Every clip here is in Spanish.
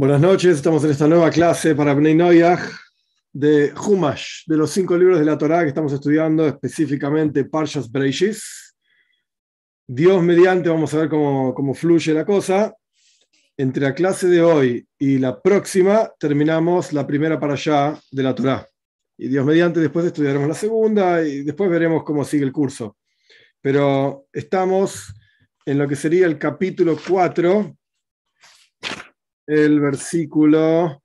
Buenas noches, estamos en esta nueva clase para Bnei Noyach de Humash, de los cinco libros de la Torá que estamos estudiando, específicamente Parshas Breishis. Dios mediante, vamos a ver cómo, cómo fluye la cosa. Entre la clase de hoy y la próxima terminamos la primera para allá de la Torá. Y Dios mediante, después estudiaremos la segunda y después veremos cómo sigue el curso. Pero estamos en lo que sería el capítulo 4 el versículo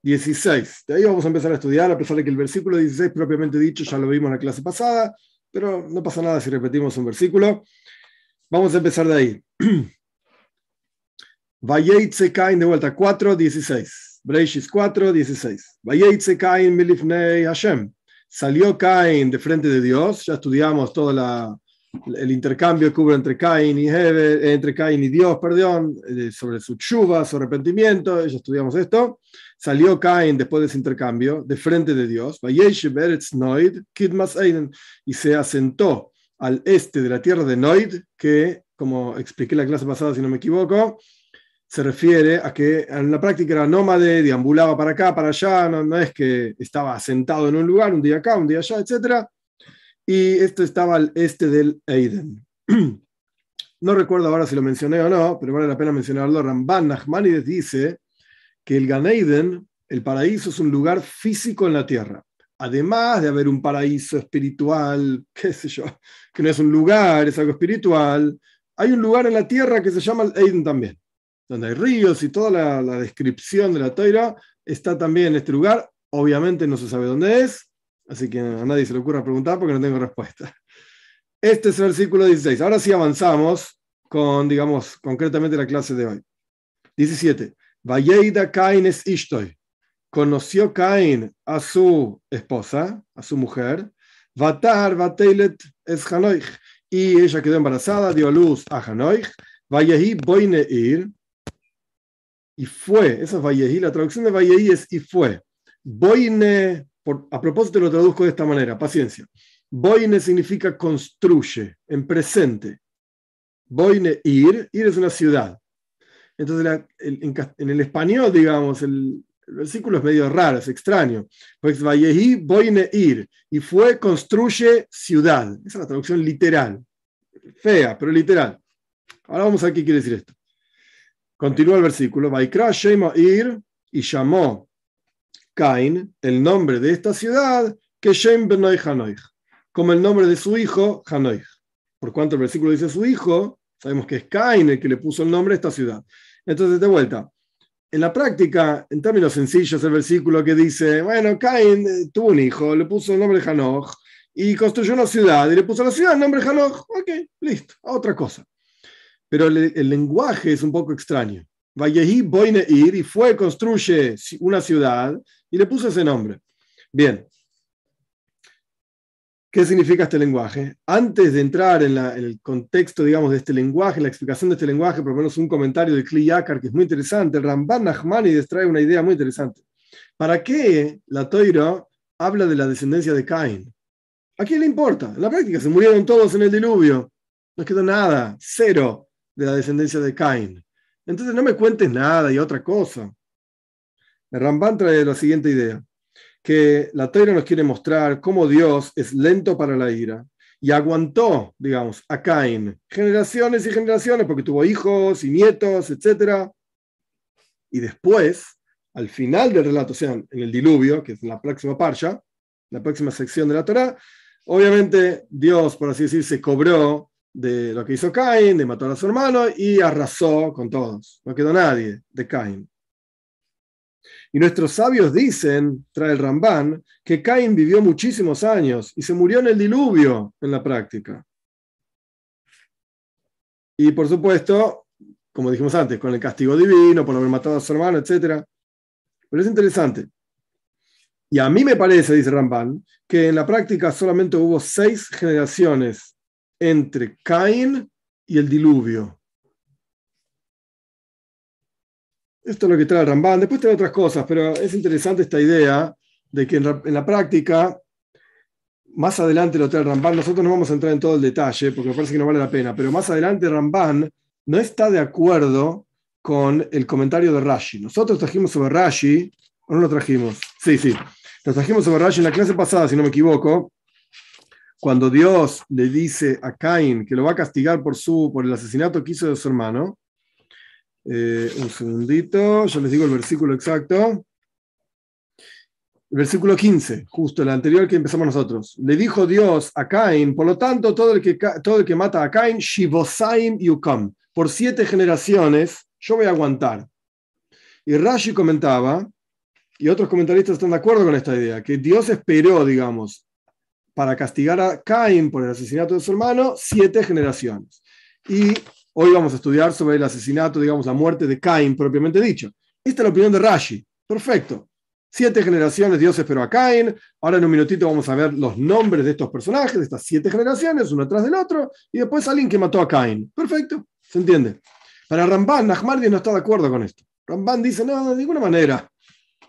16. De ahí vamos a empezar a estudiar, a pesar de que el versículo 16 propiamente dicho ya lo vimos en la clase pasada, pero no pasa nada si repetimos un versículo. Vamos a empezar de ahí. Vayeitze Kain de vuelta, 4, 16. Breishis 4, 16. Vayeitze Kain milifnei Hashem. Salió Cain de frente de Dios, ya estudiamos toda la, el intercambio que hubo entre Cain y Hebe, entre Cain y Dios, perdón, sobre su chuva, su arrepentimiento, ya estudiamos esto. Salió Cain después de ese intercambio, de frente de Dios, y se asentó al este de la tierra de Noid, que, como expliqué la clase pasada, si no me equivoco, se refiere a que en la práctica era nómade, deambulaba para acá, para allá, no, no es que estaba asentado en un lugar, un día acá, un día allá, etcétera y esto estaba al este del Eiden. No recuerdo ahora si lo mencioné o no, pero vale la pena mencionarlo. Ramban Nachmanides dice que el Gan Eden, el paraíso, es un lugar físico en la tierra. Además de haber un paraíso espiritual, qué sé yo, que no es un lugar, es algo espiritual, hay un lugar en la tierra que se llama el también, donde hay ríos y toda la, la descripción de la Toira está también en este lugar. Obviamente no se sabe dónde es, Así que a nadie se le ocurra preguntar porque no tengo respuesta. Este es el versículo 16. Ahora sí avanzamos con, digamos, concretamente la clase de hoy. 17. Vayeida Cain es Ishtoy. Conoció Cain a su esposa, a su mujer. Vatar Vateilet es Hanoich. Y ella quedó embarazada, dio luz a Hanoich. Vayehi Boine Ir. Y fue, esa es Vayehi, la traducción de Vayehi es y fue. Boine a propósito lo traduzco de esta manera, paciencia. Boine significa construye, en presente. Boine ir, ir es una ciudad. Entonces, en, el español, digamos, el, versículo es medio raro, es extraño. Pues boine ir, y fue construye ciudad. Esa es la traducción literal. Fea, pero literal. Ahora vamos a ver qué quiere decir esto. Continúa el versículo. Vaikra ir, y llamó Cain el nombre de esta ciudad que Shem Benoy Hanoich, como el nombre de su hijo Hanoich. Por cuanto el versículo dice su hijo, sabemos que es Cain el que le puso el nombre a esta ciudad. Entonces, de vuelta, en la práctica, en términos sencillos, el versículo que dice, bueno, Cain eh, tuvo un hijo, le puso el nombre Hanoch y construyó una ciudad y le puso la ciudad el nombre Hanoch, ok, listo, otra cosa. Pero el lenguaje es un poco extraño. Vallehi Boine Ir, y fue, construye una ciudad, y le puso ese nombre. Bien. ¿Qué significa este lenguaje? Antes de entrar en, el contexto, digamos, de este lenguaje, la explicación de este lenguaje, por lo menos un comentario de Kli Yakar que es muy interesante. El Ramban Nachmani trae una idea muy interesante. ¿Para qué la Toira habla de la descendencia de Cain? ¿A quién le importa? En la práctica se murieron todos en el diluvio. No quedó nada, cero de la descendencia de Cain. Entonces no me cuentes nada y otra cosa. El Ramban trae la siguiente idea, que la Torah nos quiere mostrar cómo Dios es lento para la ira y aguantó, digamos, a Cain generaciones y generaciones porque tuvo hijos y nietos, etc. Y después, al final del relato, o sea, en el diluvio, que es la próxima parsha, la próxima sección de la Torah, obviamente Dios, por así decir, se cobró de lo que hizo Cain, de matar a su hermano y arrasó con todos. No quedó nadie de Cain. Y nuestros sabios dicen, trae el Rambán, que Cain vivió muchísimos años y se murió en el diluvio en la práctica. Y por supuesto, como dijimos antes, con el castigo divino por haber matado a su hermano, etc. Pero es interesante. Y a mí me parece, dice Rambán, que en la práctica solamente hubo seis generaciones entre Cain y el diluvio. Esto es lo que trae Rambán. Después trae otras cosas, pero es interesante esta idea de que en la, práctica, más adelante lo trae Rambán, nosotros no vamos a entrar en todo el detalle porque me parece que no vale la pena, pero más adelante Rambán no está de acuerdo con el comentario de Rashi. Nosotros trajimos sobre Rashi, o no lo trajimos, sí, sí, lo trajimos sobre Rashi en la clase pasada, si no me equivoco, cuando Dios le dice a Caín que lo va a castigar por, su, por el asesinato que hizo de su hermano. Eh, un segundito, yo les digo el versículo exacto. Versículo 15, justo el anterior que empezamos nosotros. Le dijo Dios a Caín, por lo tanto, todo el que, todo el que mata a Caín, Shivosaim Yukam, por siete generaciones, yo voy a aguantar. Y Rashi comentaba, y otros comentaristas están de acuerdo con esta idea, que Dios esperó, digamos, para castigar a Caín por el asesinato de su hermano, siete generaciones. Y hoy vamos a estudiar sobre el asesinato, digamos, la muerte de Caín propiamente dicho. Esta es la opinión de Rashi. Perfecto. Siete generaciones Dios esperó a Cain. Ahora en un minutito vamos a ver los nombres de estos personajes, de estas siete generaciones, uno tras del otro, y después alguien que mató a Cain. Perfecto, se entiende. Para Ramban, Nachmardi no está de acuerdo con esto. Ramban dice, no, de ninguna manera.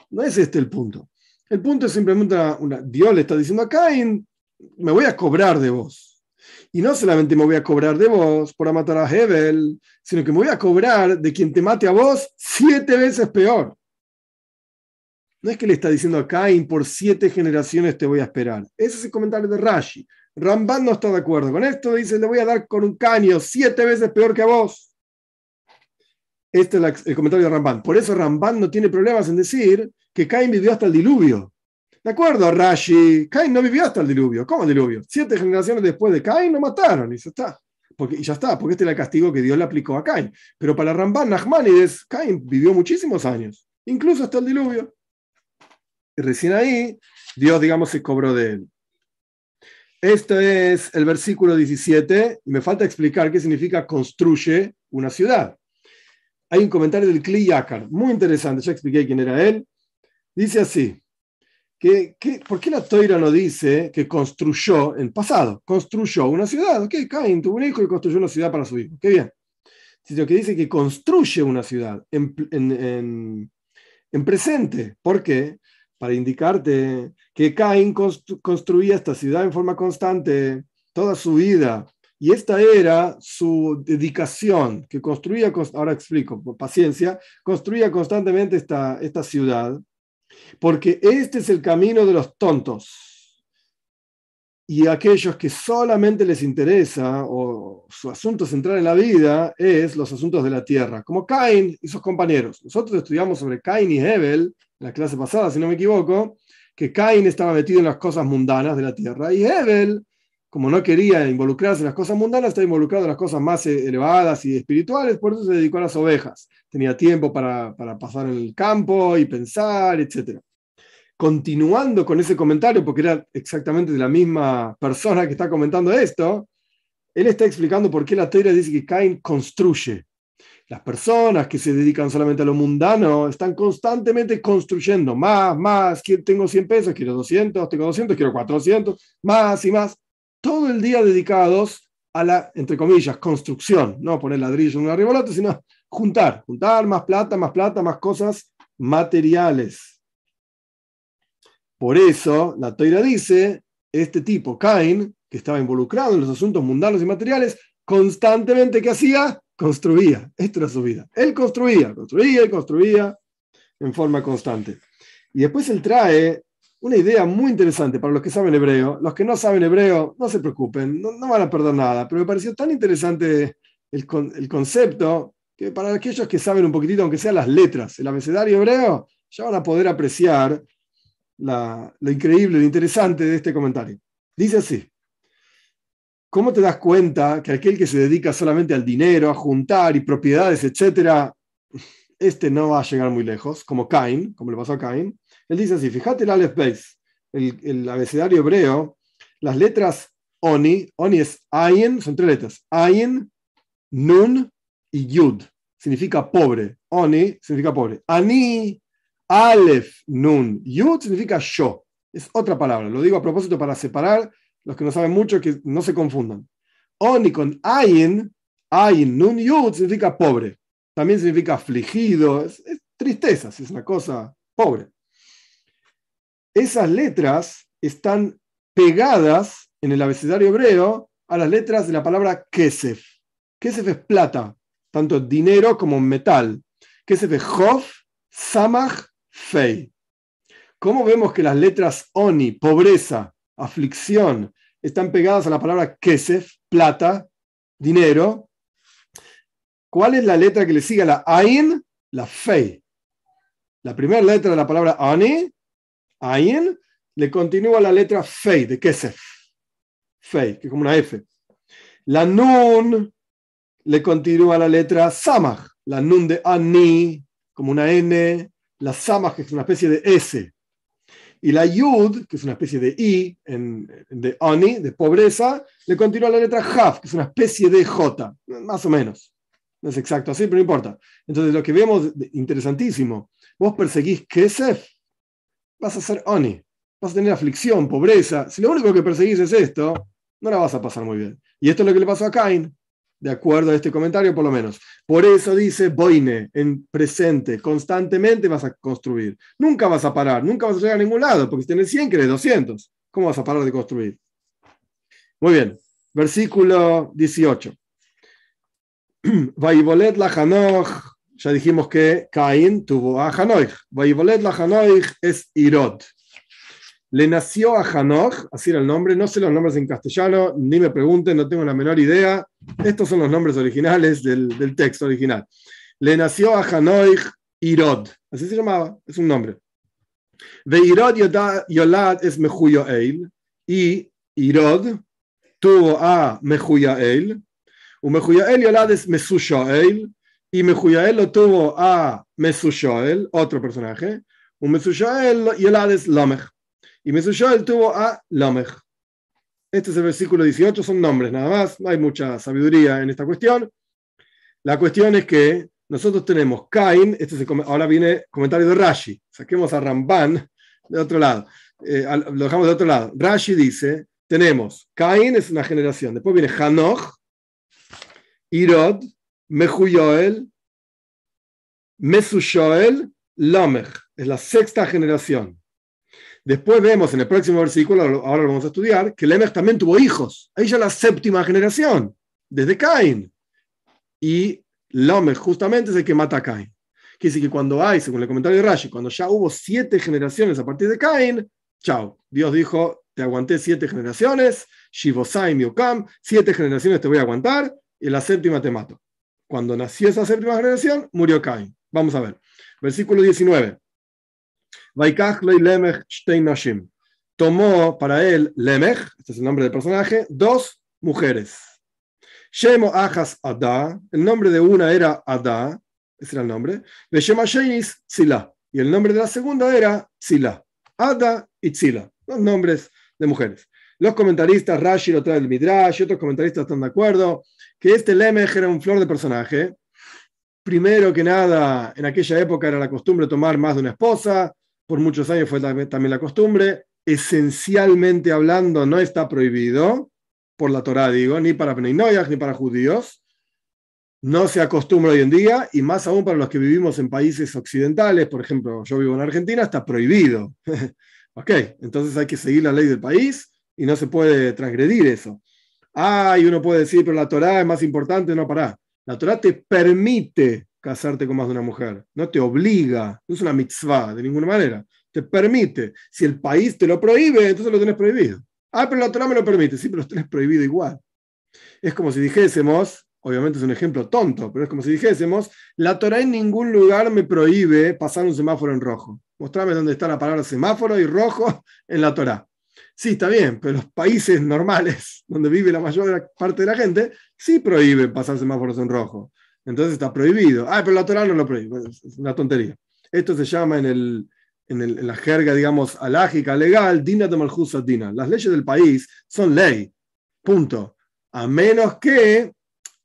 No es este el punto. El punto es simplemente una, Dios le está diciendo a Cain, me voy a cobrar de vos. Y no solamente me voy a cobrar de vos por matar a Hebel, sino que me voy a cobrar de quien te mate a vos siete veces peor. No es que le está diciendo a Cain, por siete generaciones te voy a esperar. Ese es el comentario de Rashi. Ramban no está de acuerdo con esto. Dice, le voy a dar con un caño siete veces peor que a vos. Este es el comentario de Ramban. Por eso Ramban no tiene problemas en decir que Cain vivió hasta el diluvio. De acuerdo, Rashi, Cain no vivió hasta el diluvio. ¿Cómo el diluvio? Siete generaciones después de Cain lo mataron y ya está. Porque, y ya está, porque este era el castigo que Dios le aplicó a Cain. Pero para Ramban, Nachmanides, Cain vivió muchísimos años, incluso hasta el diluvio. Y recién ahí, Dios, digamos, se cobró de él. Este es el versículo 17. Me falta explicar qué significa construye una ciudad. Hay un comentario del Kli Yakar, muy interesante, ya expliqué quién era él. Dice así, que, ¿por qué la Toira no dice que construyó en pasado? Construyó una ciudad. Ok, Cain tuvo un hijo y construyó una ciudad para su hijo. Qué bien. Sino que dice que construye una ciudad en, en, en presente. ¿Por qué? para indicarte que Caín construía esta ciudad en forma constante toda su vida. Y esta era su dedicación, que construía, ahora explico, por paciencia, construía constantemente esta, esta ciudad, porque este es el camino de los tontos y aquellos que solamente les interesa o su asunto central en la vida es los asuntos de la tierra, como Cain y sus compañeros. Nosotros estudiamos sobre Cain y Hebel en la clase pasada, si no me equivoco, que Cain estaba metido en las cosas mundanas de la tierra y Hebel, como no quería involucrarse en las cosas mundanas, estaba involucrado en las cosas más elevadas y espirituales, por eso se dedicó a las ovejas. Tenía tiempo para, para pasar en el campo y pensar, etc continuando con ese comentario, porque era exactamente de la misma persona que está comentando esto, él está explicando por qué la teoría dice que Cain construye. Las personas que se dedican solamente a lo mundano están constantemente construyendo más, más, tengo 100 pesos, quiero 200, tengo 200, quiero 400, más y más, todo el día dedicados a la, entre comillas, construcción, no poner ladrillo en una ribolata, sino juntar, juntar más plata, más plata, más cosas materiales. Por eso la Toira dice, este tipo, Cain, que estaba involucrado en los asuntos mundanos y materiales, constantemente ¿qué hacía? Construía. Esto era su vida. Él construía, construía y construía en forma constante. Y después él trae una idea muy interesante para los que saben hebreo. Los que no saben hebreo, no se preocupen, no, van a perder nada. Pero me pareció tan interesante el, el, concepto que para aquellos que saben un poquitito, aunque sean las letras, el abecedario hebreo, ya van a poder apreciar lo increíble, lo interesante de este comentario. Dice así, ¿cómo te das cuenta que aquel que se dedica solamente al dinero, a juntar y propiedades, etcétera, este no va a llegar muy lejos, como Cain, como le pasó a Cain? Él dice así, fíjate el Aleph Beis, el, abecedario hebreo, las letras Oni, Oni es Ayin, son tres letras, Ayin, Nun y Yud, significa pobre. Oni significa pobre. Ani Aleph, Nun, Yud significa yo. Es otra palabra. Lo digo a propósito para separar los que no saben mucho que no se confundan. Oni con Ayin, Ayin, Nun, Yud significa pobre. También significa afligido. Es, tristeza, es una cosa pobre. Esas letras están pegadas en el abecedario hebreo a las letras de la palabra Kesef. Kesef es plata, tanto dinero como metal. Kesef es Hof, Samach, Fei. ¿Cómo vemos que las letras Oni, pobreza, aflicción, están pegadas a la palabra Kesef, plata, dinero? ¿Cuál es la letra que le sigue a la Ain? La Fei. La primera letra de la palabra Oni, Ain, le continúa la letra Fei, de Kesef. Fei, que es como una F. La Nun le continúa la letra Samach, la Nun de Ani, como una N, la Samach, que es una especie de S. Y la Yud, que es una especie de I, de Ani, de pobreza, le continúa la letra Haf, que es una especie de J, más o menos. No es exacto así, pero no importa. Entonces, lo que vemos, interesantísimo, vos perseguís Kesef, vas a ser Ani, vas a tener aflicción, pobreza. Si lo único que perseguís es esto, no la vas a pasar muy bien. Y esto es lo que le pasó a Cain, de acuerdo a este comentario por lo menos. Por eso dice Boine, en presente, constantemente vas a construir. Nunca vas a parar, nunca vas a llegar a ningún lado, porque si tienes 100, querés 200. ¿Cómo vas a parar de construir? Muy bien, versículo 18. Vaivolet la ya dijimos que Cain tuvo a Hanoch. Vaivolet la Hanoch es Irod. Le nació a Hanoch, así era el nombre, no sé los nombres en castellano, ni me pregunten, no tengo la menor idea. Estos son los nombres originales del, texto original. Le nació a Hanoch Irod, así se llamaba, es un nombre. De Irod Yolad es Eil, y Irod tuvo a Eil, y Mehuyael Yolad es Eil, y Mehuyael lo tuvo a Mesushoel, otro personaje, y Mesushoel Yolad es Lamech. Y Mesushoel tuvo a Lamech. Este es el versículo 18, son nombres nada más, no hay mucha sabiduría en esta cuestión. La cuestión es que nosotros tenemos Cain, este ahora viene comentario de Rashi, saquemos a Ramban de otro lado, eh, lo dejamos de otro lado. Rashi dice, tenemos Cain es una generación, después viene Hanoch, Irod, Mehuyoel, Mesushoel, Lamech, es la sexta generación. Después vemos en el próximo versículo, ahora lo vamos a estudiar, que Lemech también tuvo hijos. Ahí ya la séptima generación, desde Cain. Y Lamech justamente es el que mata a Cain. Quiere decir que cuando hay, según el comentario de Rashi, cuando ya hubo siete generaciones a partir de Cain, chao. Dios dijo, te aguanté siete generaciones, Shivosai Miokam, siete generaciones te voy a aguantar, y la séptima te mato. Cuando nació esa séptima generación, murió Cain. Vamos a ver. Versículo 19. Tomó para él Lemech, este es el nombre del personaje, dos mujeres. Shemo Ajas Ada, el nombre de una era Ada, ese era el nombre. Shema Sheis Tzila, y el nombre de la segunda era Tzila. Ada y Tzila, dos nombres de mujeres. Los comentaristas, Rashi lo trae del Midrash, y otros comentaristas están de acuerdo que este Lemech era un flor de personaje. Primero que nada, en aquella época era la costumbre tomar más de una esposa, por muchos años fue también la costumbre. Esencialmente hablando, no está prohibido, por la Torá digo, ni para Pneinoyas ni para judíos. No se acostumbra hoy en día, y más aún para los que vivimos en países occidentales, por ejemplo, yo vivo en Argentina, está prohibido. ok, entonces hay que seguir la ley del país y no se puede transgredir eso. Ah, y uno puede decir, pero la Torá es más importante, no para. La Torá te permite casarte con más de una mujer. No te obliga, no es una mitzvah de ninguna manera. Te permite. Si el país te lo prohíbe, entonces lo tenés prohibido. Ah, pero la Torah me lo permite. Sí, pero lo tenés prohibido igual. Es como si dijésemos, obviamente es un ejemplo tonto, pero es como si dijésemos, la Torah en ningún lugar me prohíbe pasar un semáforo en rojo. Mostrame dónde está la palabra semáforo y rojo en la Torah. Sí, está bien, pero los países normales, donde vive la mayor parte de la gente, sí prohíben pasar semáforos en rojo. Entonces está prohibido. Ah, pero la Torah no lo prohíbe. Es una tontería. Esto se llama en, el, en, la jerga, digamos, alágica, legal, dina de malhusa dina. Las leyes del país son ley. Punto. A menos que,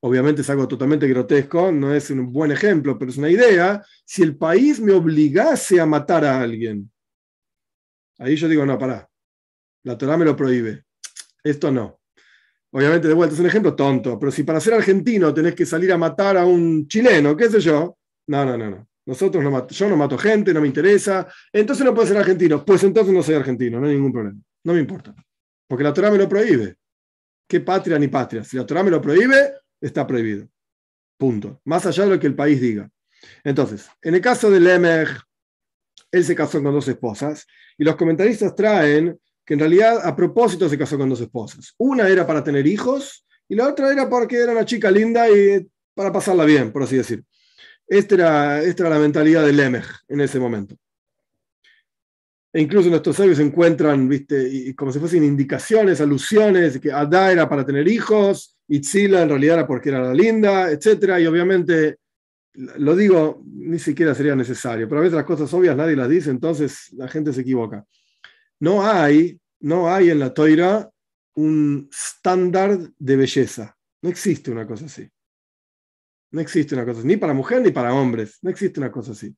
obviamente es algo totalmente grotesco, no es un buen ejemplo, pero es una idea, si el país me obligase a matar a alguien. Ahí yo digo, no, pará. La Torah me lo prohíbe. Esto no. Obviamente, de vuelta, es un ejemplo tonto, pero si para ser argentino tenés que salir a matar a un chileno, qué sé yo, no, no, no, no. Nosotros no yo no mato gente, no me interesa, entonces no puedo ser argentino. Pues entonces no soy argentino, no hay ningún problema. No me importa. Porque la Torah me lo prohíbe. ¿Qué patria ni patria? Si la Torah me lo prohíbe, está prohibido. Punto. Más allá de lo que el país diga. Entonces, en el caso de Lemech, él se casó con dos esposas y los comentaristas traen que en realidad a propósito se casó con dos esposas. Una era para tener hijos y la otra era porque era una chica linda y para pasarla bien, por así decir. Esta era, esta era la mentalidad de Lemech en ese momento. E incluso nuestros sabios encuentran, viste, y como si fuesen indicaciones, alusiones, que Adá era para tener hijos, y Tzila en realidad era porque era la linda, etc. Y obviamente, lo digo, ni siquiera sería necesario, pero a veces las cosas obvias nadie las dice, entonces la gente se equivoca. No hay, no hay en la toira un estándar de belleza. No existe una cosa así. No existe una cosa así, ni para mujeres ni para hombres. No existe una cosa así.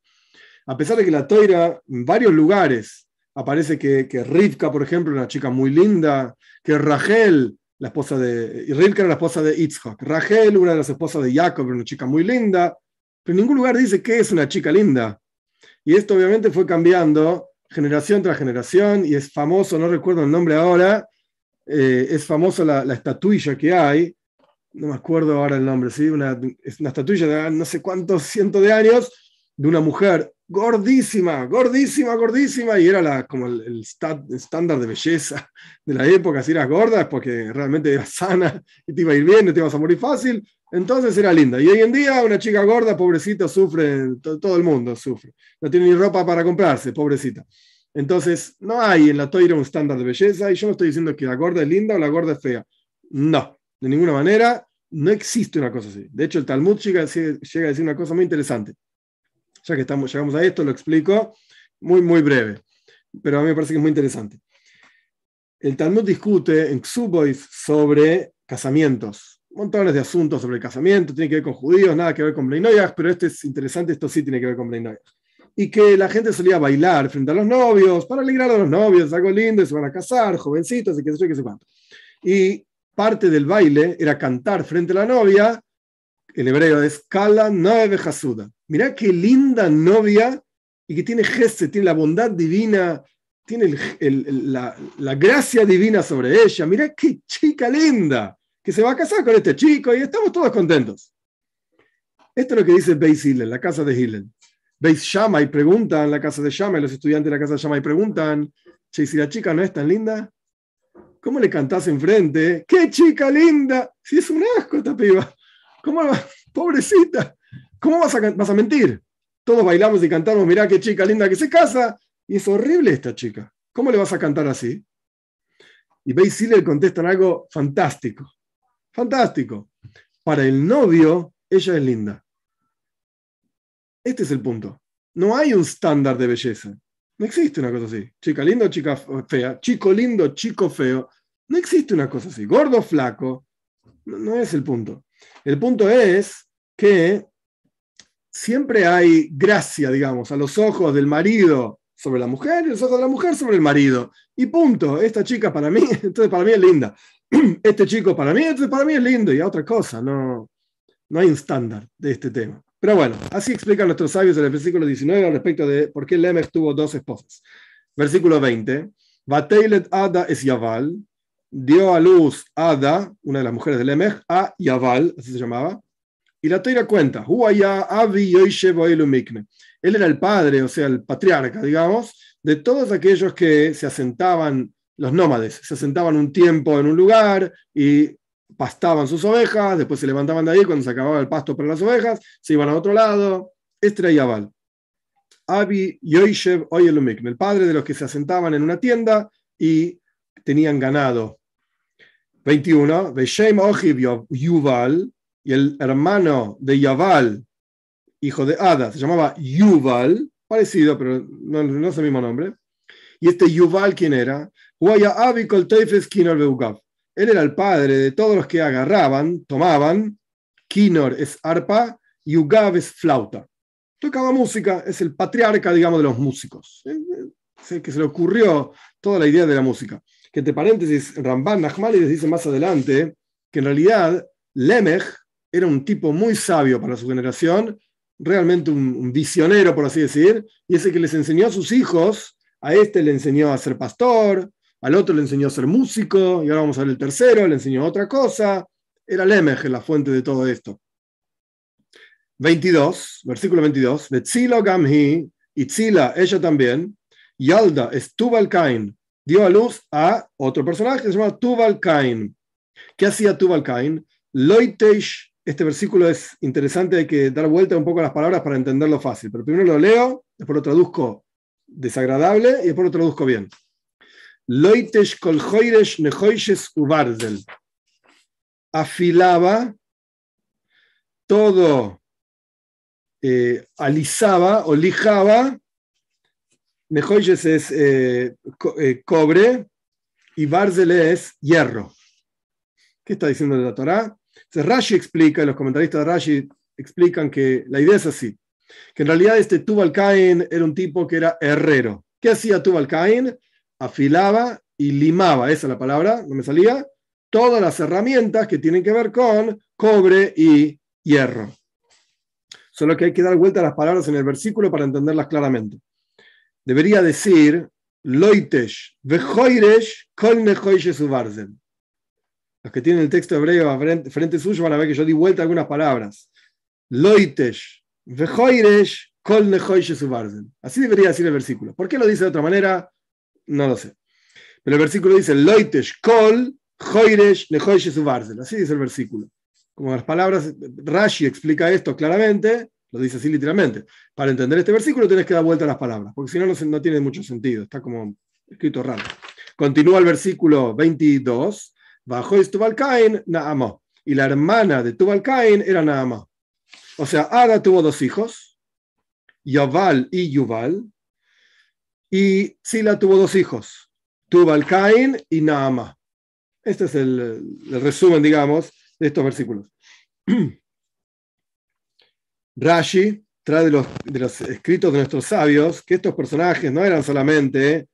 A pesar de que la toira en varios lugares aparece que, que Rivka, por ejemplo, una chica muy linda, que Rachel, la esposa de. Rivka era la esposa de Itzhak. Rachel, una de las esposas de Jacob, una chica muy linda. Pero en ningún lugar dice que es una chica linda. Y esto obviamente fue cambiando generación tras generación y es famoso, no recuerdo el nombre ahora, eh, es famosa la, la, estatuilla que hay, no me acuerdo ahora el nombre, ¿sí? una, es una estatuilla de no sé cuántos cientos de años de una mujer gordísima, gordísima, gordísima, y era la, como el, estándar de belleza de la época, si eras gorda es porque realmente eras sana y te iba a ir bien, no te ibas a morir fácil, entonces era linda. Y hoy en día una chica gorda, pobrecita, sufre, todo, el mundo sufre, no tiene ni ropa para comprarse, pobrecita. Entonces, no hay en la toira un estándar de belleza, y yo no estoy diciendo que la gorda es linda o la gorda es fea. No, de ninguna manera, no existe una cosa así. De hecho, el Talmud llega, llega a decir una cosa muy interesante ya que estamos, llegamos a esto, lo explico muy, muy breve, pero a mí me parece que es muy interesante. El Talmud discute en Xubois sobre casamientos, montones de asuntos sobre el casamiento, tiene que ver con judíos, nada que ver con Bleinoyach, pero este es interesante, esto sí tiene que ver con Bleinoyach. Y que la gente solía bailar frente a los novios, para alegrar a los novios, algo lindo, y se van a casar, jovencitos, y qué sé yo, qué sé cuánto. Y parte del baile era cantar frente a la novia, en hebreo es Kala Noeve Hasuda mirá qué linda novia y que tiene geste, tiene la bondad divina, tiene la, gracia divina sobre ella. Mirá qué chica linda que se va a casar con este chico y estamos todos contentos. Esto es lo que dice Beis Hillel, la casa de Hillel. Beis Shammai preguntan, la casa de Shammai, los estudiantes de la casa de Shammai preguntan, che, si la chica no es tan linda, ¿cómo le cantás enfrente? ¡Qué chica linda! Si es un asco esta piba. ¿Cómo? Pobrecita. ¿Cómo vas a, mentir? Todos bailamos y cantamos, mirá qué chica linda que se casa, y es horrible esta chica. ¿Cómo le vas a cantar así? Y Beis le contestan algo fantástico. Fantástico. Para el novio, ella es linda. Este es el punto. No hay un estándar de belleza. No existe una cosa así. Chica linda o chica fea. Chico lindo, chico feo. No existe una cosa así. Gordo, flaco. no es el punto. El punto es que siempre hay gracia, digamos, a los ojos del marido sobre la mujer y los la mujer sobre el marido. Y punto, esta chica para mí, entonces para mí es linda. Este chico para mí, entonces para mí es lindo. Y a otra cosa, no, no hay un estándar de este tema. Pero bueno, así explican nuestros sabios en el versículo 19 al respecto de por qué Lemech tuvo dos esposas. Versículo 20. Bateilet Ada es Yaval, dio a luz Ada, una de las mujeres de Lemech, a Yaval, así se llamaba, y la Toira cuenta, él era el padre, o sea, el patriarca, digamos, de todos aquellos que se asentaban, los nómades, se asentaban un tiempo en un lugar y pastaban sus ovejas, después se levantaban de ahí cuando se acababa el pasto para las ovejas, se iban a otro lado. Este era Yabal. Abi Yoishev Oyelumikne, el padre de los que se asentaban en una tienda y tenían ganado. 21. Beshem Ojiv Yuval, y el hermano de Yaval, hijo de Ada, se llamaba Yuval, parecido, pero no, es el mismo nombre. Y este Yuval, ¿quién era? Él era el padre de todos los que agarraban, tomaban. Kinor es arpa, Yugav es flauta. Tocaba música, es el patriarca, digamos, de los músicos. Es el que se le ocurrió toda la idea de la música. Que entre paréntesis, Ramban les dice más adelante que en realidad Lemech era un tipo muy sabio para su generación, realmente un, visionero, por así decir, y ese que les enseñó a sus hijos, a este le enseñó a ser pastor, al otro le enseñó a ser músico, y ahora vamos a ver el tercero, le enseñó otra cosa. Era Lemech la fuente de todo esto. 22, versículo 22, Betzilo Gamhi, Itzila, ella también, Yalda es Tubal Cain, dio a luz a otro personaje que se llama Tubal Cain. ¿Qué hacía Tubal Cain? Loitesh, este versículo es interesante, hay que dar vuelta un poco a las palabras para entenderlo fácil, pero primero lo leo, después lo traduzco desagradable y después lo traduzco bien. Loitesh kolhoiresh nehoishes ubarzel. Afilaba todo, eh, alisaba o lijaba Nehoyes es eh, eh, cobre y Barzel es hierro. ¿Qué está diciendo la Torah? Rashi explica, los comentaristas de Rashi explican que la idea es así, que en realidad este Tubal Cain era un tipo que era herrero. ¿Qué hacía Tubal Cain? Afilaba y limaba, esa es la palabra, no me salía, todas las herramientas que tienen que ver con cobre y hierro. Solo que hay que dar vuelta a las palabras en el versículo para entenderlas claramente debería decir Loitesh, Vejoiresh, Kol Ubarzen. Los que tienen el texto hebreo frente, suyo van a ver que yo di vuelta algunas palabras. Loitesh, Vejoiresh, Kol. Así debería decir el versículo. ¿Por qué lo dice de otra manera? No lo sé. Pero el versículo dice Loitesh, Kol, Joiresh, Ubarzen. Así dice el versículo. Como las palabras, Rashi explica esto claramente, lo dice así literalmente. Para entender este versículo tienes que dar vuelta a las palabras, porque si no, no, tiene mucho sentido. Está como escrito raro. Continúa el versículo 22. Bajo Tubal Cain. Y la hermana de Tubal Cain era Naamá. O sea, Ada tuvo dos hijos, Yaval y Yuval. Y Sila tuvo dos hijos, Tubal Cain y Naamá. Este es el, resumen, digamos, de estos versículos. Rashi trae de los, escritos de nuestros sabios que estos personajes no eran solamente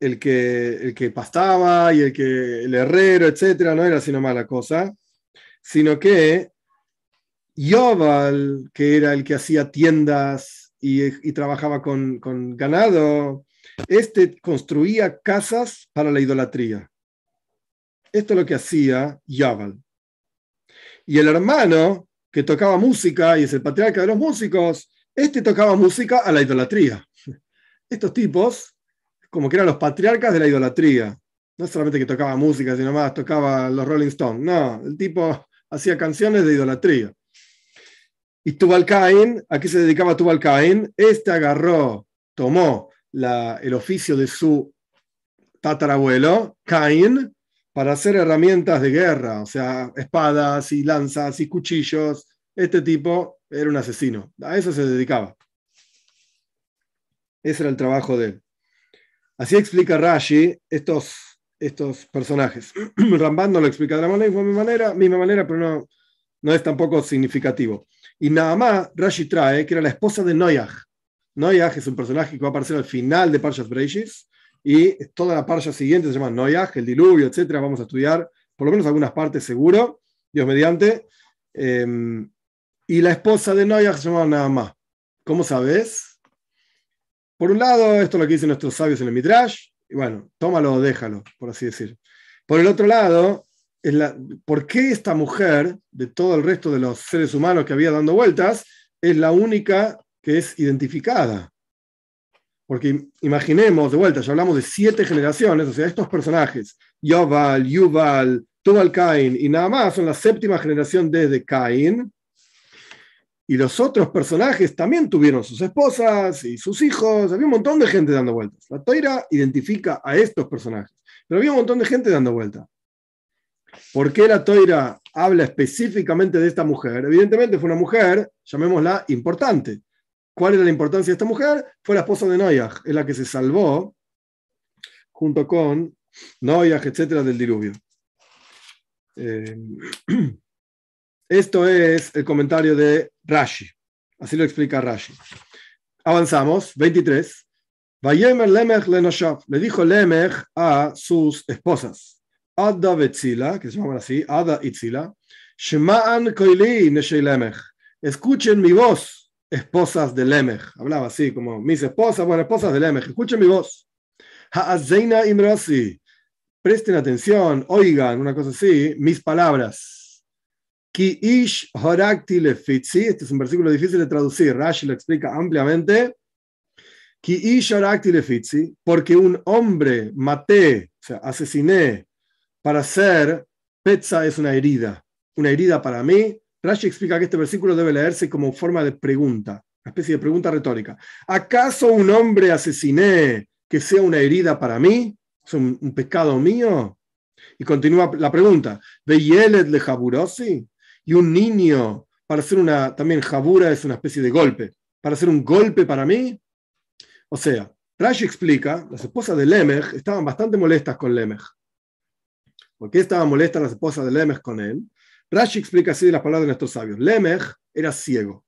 el que, el que pastaba y el, que, el herrero, etcétera, no era sino mala cosa, sino que Yoval, que era el que hacía tiendas y, trabajaba con, con, ganado, este construía casas para la idolatría. Esto es lo que hacía Yoval. Y el hermano que tocaba música y es el patriarca de los músicos, este tocaba música a la idolatría. Estos tipos, como que eran los patriarcas de la idolatría. No solamente que tocaba música, sino más tocaba los Rolling Stones. No, el tipo hacía canciones de idolatría. Y Tubal Cain, ¿a qué se dedicaba Tubal Cain? Este agarró, tomó el oficio de su tatarabuelo, Cain, para hacer herramientas de guerra, o sea, espadas y lanzas y cuchillos. Este tipo era un asesino, a eso se dedicaba. Ese era el trabajo de él. Así explica Rashi estos, estos personajes. Ramban no lo explica de la misma manera, misma manera pero no, no es tampoco significativo. Y nada más, Rashi trae que era la esposa de Noyaj. Noyaj es un personaje que va a aparecer al final de Parshas Breishis, y toda la parcha siguiente se llama Noyaj, el diluvio, etcétera. Vamos a estudiar por lo menos algunas partes seguro, Dios mediante. Em, y la esposa de Noyaj se llama Naamá. ¿Cómo sabes? Por un lado, esto es lo que dicen nuestros sabios en el Midrash, y bueno, tómalo o déjalo, por así decir. Por el otro lado, es la, ¿por qué esta mujer, de todo el resto de los seres humanos que había dando vueltas, es la única que es identificada? Porque imaginemos, de vuelta, ya hablamos de siete generaciones, o sea, estos personajes, Yoval, Yuval, Tubal Cain y nada más, son la séptima generación desde Cain. Y los otros personajes también tuvieron sus esposas y sus hijos, había un montón de gente dando vueltas. La Toira identifica a estos personajes, pero había un montón de gente dando vueltas. ¿Por qué la Toira habla específicamente de esta mujer? Evidentemente fue una mujer, llamémosla importante, ¿Cuál era la importancia de esta mujer? Fue la esposa de Noyaj, es la que se salvó junto con Noyaj, etcétera, del diluvio. Eh, esto es el comentario de Rashi. Así lo explica Rashi. Avanzamos, 23. Lemech Le dijo Lemech a sus esposas, Ada Betzila, que se llaman así, Ada Itzila, Shema'an Koili Lemech. Escuchen mi voz, esposas de Lemech. Hablaba así, como mis esposas, bueno, esposas de Lemech. Escuchen mi voz. Ha'azeina imrasi. Presten atención, oigan, una cosa así, mis palabras. Ki ish horakti lefitzi. Este es un versículo difícil de traducir. Rashi lo explica ampliamente. Ki ish horakti lefitzi. Porque un hombre maté, o sea, asesiné para ser, petza es una herida. Una herida para mí. Rashi explica que este versículo debe leerse como forma de pregunta, una especie de pregunta retórica. ¿Acaso un hombre asesiné que sea una herida para mí? ¿Es un, un pecado mío? Y continúa la pregunta. ¿Veyelet le jaburosi? Y un niño para hacer una, también jabura es una especie de golpe, para hacer un golpe para mí. O sea, Rashi explica, las esposas de Lemech estaban bastante molestas con Lemech. ¿Por qué estaban molestas las esposas de Lemech con él? Rashi explica así las palabras de nuestros sabios. Lemech era ciego.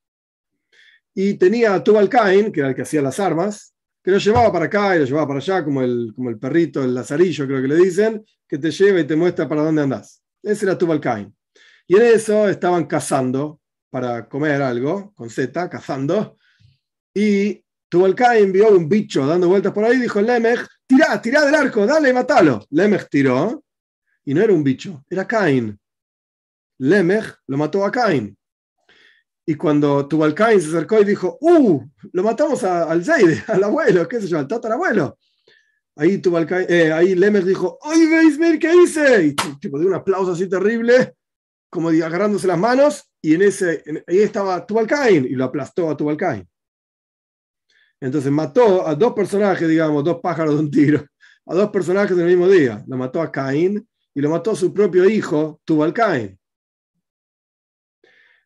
Y tenía a Tubal Cain, que era el que hacía las armas, que lo llevaba para acá y lo llevaba para allá, como el, como el perrito, el lazarillo, creo que le dicen, que te lleva y te muestra para dónde andás. Ese era Tubal Cain. Y en eso estaban cazando para comer algo, con Z, cazando. Y Tubalcain vio un bicho dando vueltas por ahí y dijo, Lemech, tirá, tirá del arco, dale, matalo. Lemech tiró y no era un bicho, era Cain. Lemech lo mató a Cain. Y cuando Tubalcain se acercó y dijo, ¡uh! Lo matamos al Zeide, al abuelo, qué sé yo, al tatarabuelo. Ahí, Tubalcain, eh, ahí Lemech dijo, ¡ay, veis, qué hice! Y tipo, dio un aplauso así terrible como agarrándose las manos, y en ese, ahí estaba Tubalcain, y lo aplastó a Tubalcain. Entonces mató a dos personajes, digamos, dos pájaros de un tiro, a dos personajes en el mismo día. Lo mató a Caín y lo mató a su propio hijo, Tubalcain.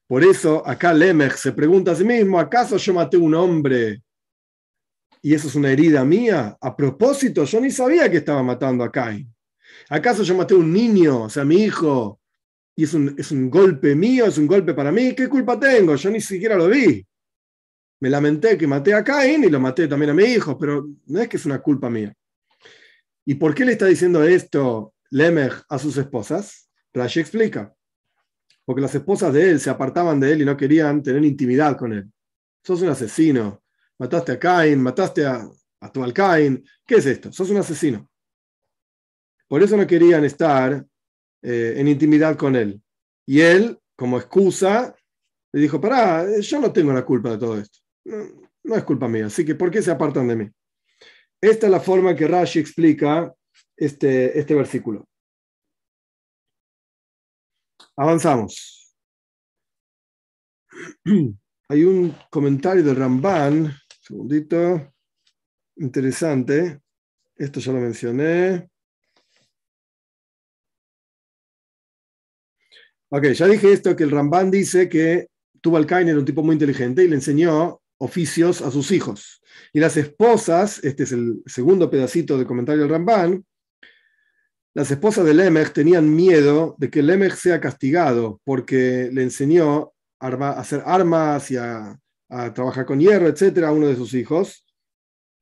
Por eso acá Lemech se pregunta a sí mismo, ¿acaso yo maté un hombre y eso es una herida mía? A propósito, yo ni sabía que estaba matando a Caín. ¿Acaso yo maté un niño, o sea, mi hijo, y es un, es un golpe mío, es un golpe para mí, ¿qué culpa tengo? Yo ni siquiera lo vi. Me lamenté que maté a Caín y lo maté también a mi hijo, pero no es que es una culpa mía. ¿Y por qué le está diciendo esto Lemech a sus esposas? Rashi explica. Porque las esposas de él se apartaban de él y no querían tener intimidad con él. Sos un asesino. Mataste a Caín, mataste a, a tu Caín. ¿Qué es esto? Sos un asesino. Por eso no querían estar eh, en intimidad con él. Y él, como excusa, le dijo, pará, yo no tengo la culpa de todo esto. No, es culpa mía, así que ¿por qué se apartan de mí? Esta es la forma que Rashi explica este, este versículo. Avanzamos. Hay un comentario de Ramban, segundito, interesante. Esto ya lo mencioné. Ok, ya dije esto, que el Ramban dice que Tubal Cain era un tipo muy inteligente y le enseñó oficios a sus hijos. Y las esposas, este es el segundo pedacito del comentario del Ramban, las esposas de Lemech tenían miedo de que Lemech sea castigado porque le enseñó a hacer armas y a, a trabajar con hierro, etcétera, a uno de sus hijos,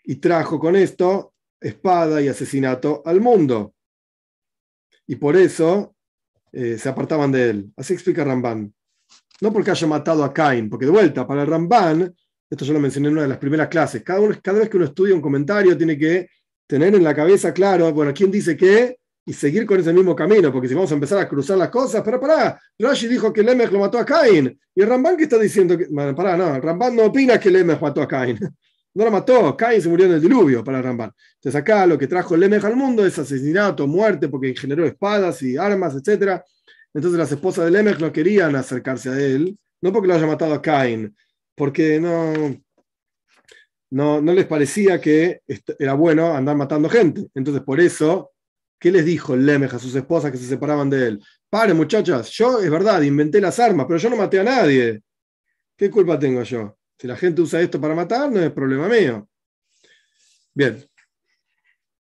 y trajo con esto espada y asesinato al mundo. Y por eso eh, se apartaban de él. Así explica Ramban. No porque haya matado a Cain, porque de vuelta, para Ramban, esto yo lo mencioné en una de las primeras clases, cada, cada vez que uno estudia un comentario tiene que tener en la cabeza claro, bueno, quién dice qué, y seguir con ese mismo camino, porque si vamos a empezar a cruzar las cosas, pero pará, Rashi dijo que Lemech lo mató a Cain, y el Ramban que está diciendo que, bueno, pará, no, Ramban no opina que Lemech mató a Cain, no lo mató, Cain se murió en el diluvio para Ramban. Entonces acá lo que trajo Lemech al mundo es asesinato, muerte, porque generó espadas y armas, etc. Entonces las esposas de Lemech no querían acercarse a él, no porque lo haya matado a Cain, porque no, no, no les parecía que era bueno andar matando gente. Entonces por eso, ¿qué les dijo Lemech a sus esposas que se separaban de él? Pare muchachas, yo es verdad, inventé las armas, pero yo no maté a nadie. ¿Qué culpa tengo yo? Si la gente usa esto para matar, no es problema mío. Bien.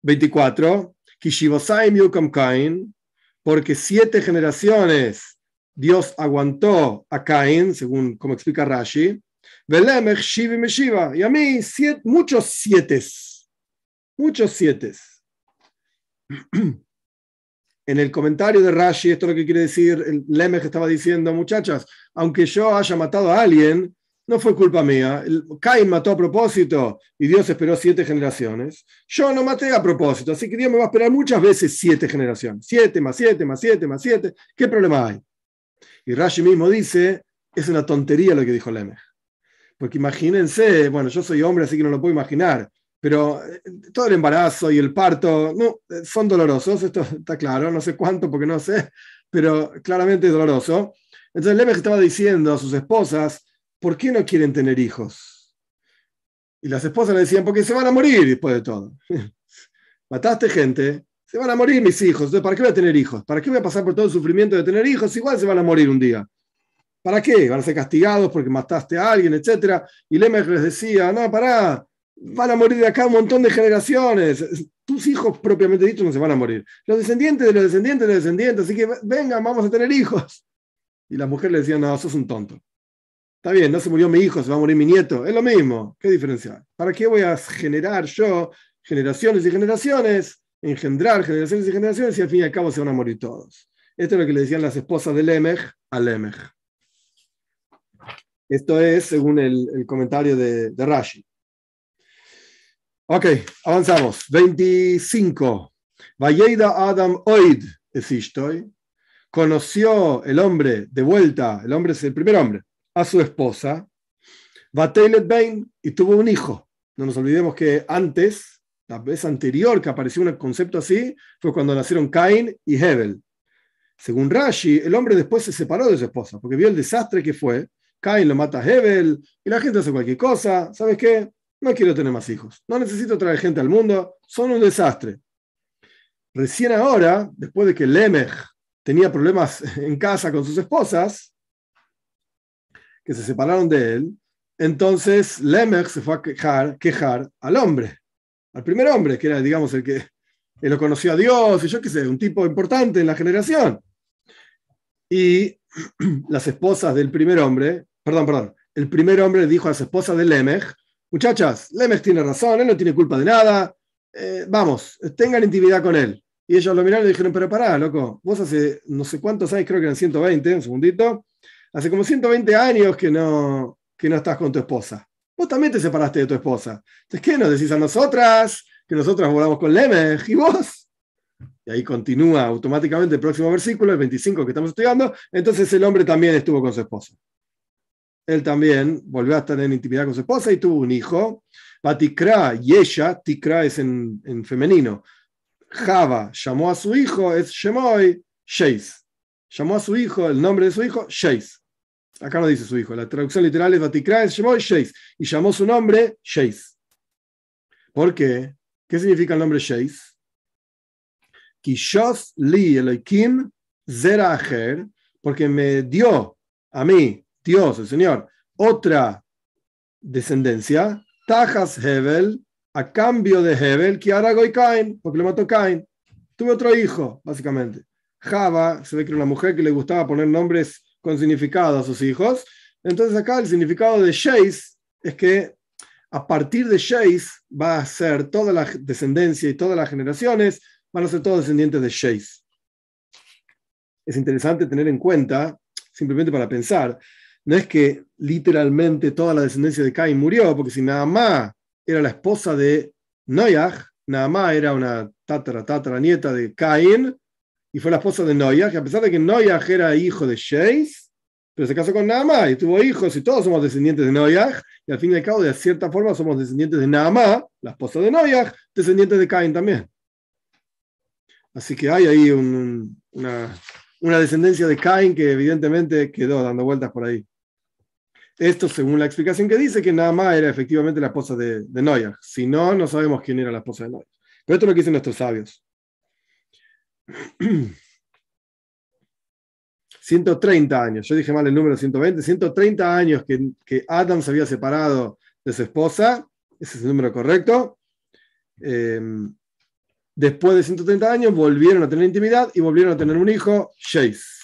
24. porque siete generaciones Dios aguantó a Caín, según como explica Rashi. Y a mí, muchos siete. Muchos siete. En el comentario de Rashi, esto es lo que quiere decir, el Lemech estaba diciendo, muchachas, aunque yo haya matado a alguien, no fue culpa mía. Cain mató a propósito y Dios esperó siete generaciones. Yo no maté a propósito, así que Dios me va a esperar muchas veces siete generaciones. Siete más siete más siete más siete. ¿Qué problema hay? Y Rashi mismo dice, es una tontería lo que dijo Lemech. Porque imagínense, bueno, yo soy hombre, así que no lo puedo imaginar, pero eh, todo el embarazo y el parto no, eh, son dolorosos, esto está claro, no sé cuánto porque no sé, pero claramente es doloroso. Entonces Lemech estaba diciendo a sus esposas, ¿por qué no quieren tener hijos? Y las esposas le decían, porque se van a morir después de todo. Mataste gente, se van a morir mis hijos, entonces ¿para qué voy a tener hijos? ¿Para qué voy a pasar por todo el sufrimiento de tener hijos? Igual se van a morir un día. ¿Para qué? Van a ser castigados porque mataste a alguien, etc. Y Lemech les decía, no, pará, van a morir de acá un montón de generaciones. Tus hijos propiamente dicho no se van a morir. Los descendientes de los descendientes de los descendientes, así que vengan, vamos a tener hijos. Y la mujer le decía, no, sos un tonto. Está bien, no se murió mi hijo, se va a morir mi nieto. Es lo mismo. ¿Qué diferencia? ¿Para qué voy a generar yo generaciones y generaciones, engendrar generaciones y generaciones y al fin y al cabo se van a morir todos? Esto es lo que le decían las esposas de Lemech a Lemech. Esto es según el, comentario de, de Rashi. Ok, avanzamos. 25. Vayeida Adam Oid estoy. Conoció el hombre de vuelta, el hombre es el primer hombre, a su esposa, Batelet Bain, y tuvo un hijo. No nos olvidemos que antes, la vez anterior que apareció un concepto así, fue cuando nacieron Cain y Hebel. Según Rashi, el hombre después se separó de su esposa, porque vio el desastre que fue. Cain lo mata a Hebel, y la gente hace cualquier cosa. ¿Sabes qué? no quiero tener más hijos, no necesito traer gente al mundo, son un desastre. Recién ahora, después de que Lemech tenía problemas en casa con sus esposas, que se separaron de él, entonces Lemech se fue a quejar, quejar al hombre, al primer hombre, que era, digamos, el que lo conoció a Dios, y yo qué sé, un tipo importante en la generación. Y las esposas del primer hombre, perdón, perdón, el primer hombre dijo a las esposas de Lemech, muchachas, Lemech tiene razón, él no tiene culpa de nada, eh, vamos, tengan intimidad con él. Y ellos lo miraron y dijeron, pero pará, loco, vos hace no sé cuántos años, creo que eran 120, un segundito, hace como 120 años que no, que no estás con tu esposa. Vos también te separaste de tu esposa. Entonces, ¿qué nos decís a nosotras? Que nosotras volamos con Lemech y vos. Y ahí continúa automáticamente el próximo versículo, el 25 que estamos estudiando. Entonces el hombre también estuvo con su esposa él también volvió a estar en intimidad con su esposa y tuvo un hijo. Batikra y ella, Tikra es en, femenino. Java llamó a su hijo, es Shemoy Sheis. Llamó a su hijo, el nombre de su hijo, Sheis. Acá no dice su hijo, la traducción literal es es Shemoy Sheis. Y llamó su nombre Sheis. ¿Por qué? ¿Qué significa el nombre Sheis? Kishos li Elohim zera porque me dio a mí Dios, el Señor, otra descendencia, Tajas Hebel, a cambio de Hebel, que ahora y Cain, porque le mató Cain. Tuve otro hijo, básicamente. Java, se ve que era una mujer que le gustaba poner nombres con significado a sus hijos. Entonces acá el significado de Sheis es que a partir de Sheis va a ser toda la descendencia y todas las generaciones van a ser todos descendientes de Sheis. Es interesante tener en cuenta, simplemente para pensar, no es que literalmente toda la descendencia de Cain murió, porque si nada más era la esposa de Noach, nada más era una tatara, tatara nieta de Cain, y fue la esposa de Noach, a pesar de que Noach era hijo de Sheis, pero se casó con Naamá y tuvo hijos, y todos somos descendientes de Noach, y al fin y al cabo, de cierta forma, somos descendientes de Naamá, la esposa de Noach, descendientes de Cain también. Así que hay ahí una, una descendencia de Cain que evidentemente quedó dando vueltas por ahí. Esto según la explicación que dice que nada más era efectivamente la esposa de, de Si no, no sabemos quién era la esposa de Noyag. Pero esto es lo que dicen nuestros sabios. 130 años, yo dije mal el número 120, 130 años que, Adam se había separado de su esposa, ese es el número correcto. Em, después de 130 años volvieron a tener intimidad y volvieron a tener un hijo, Chase.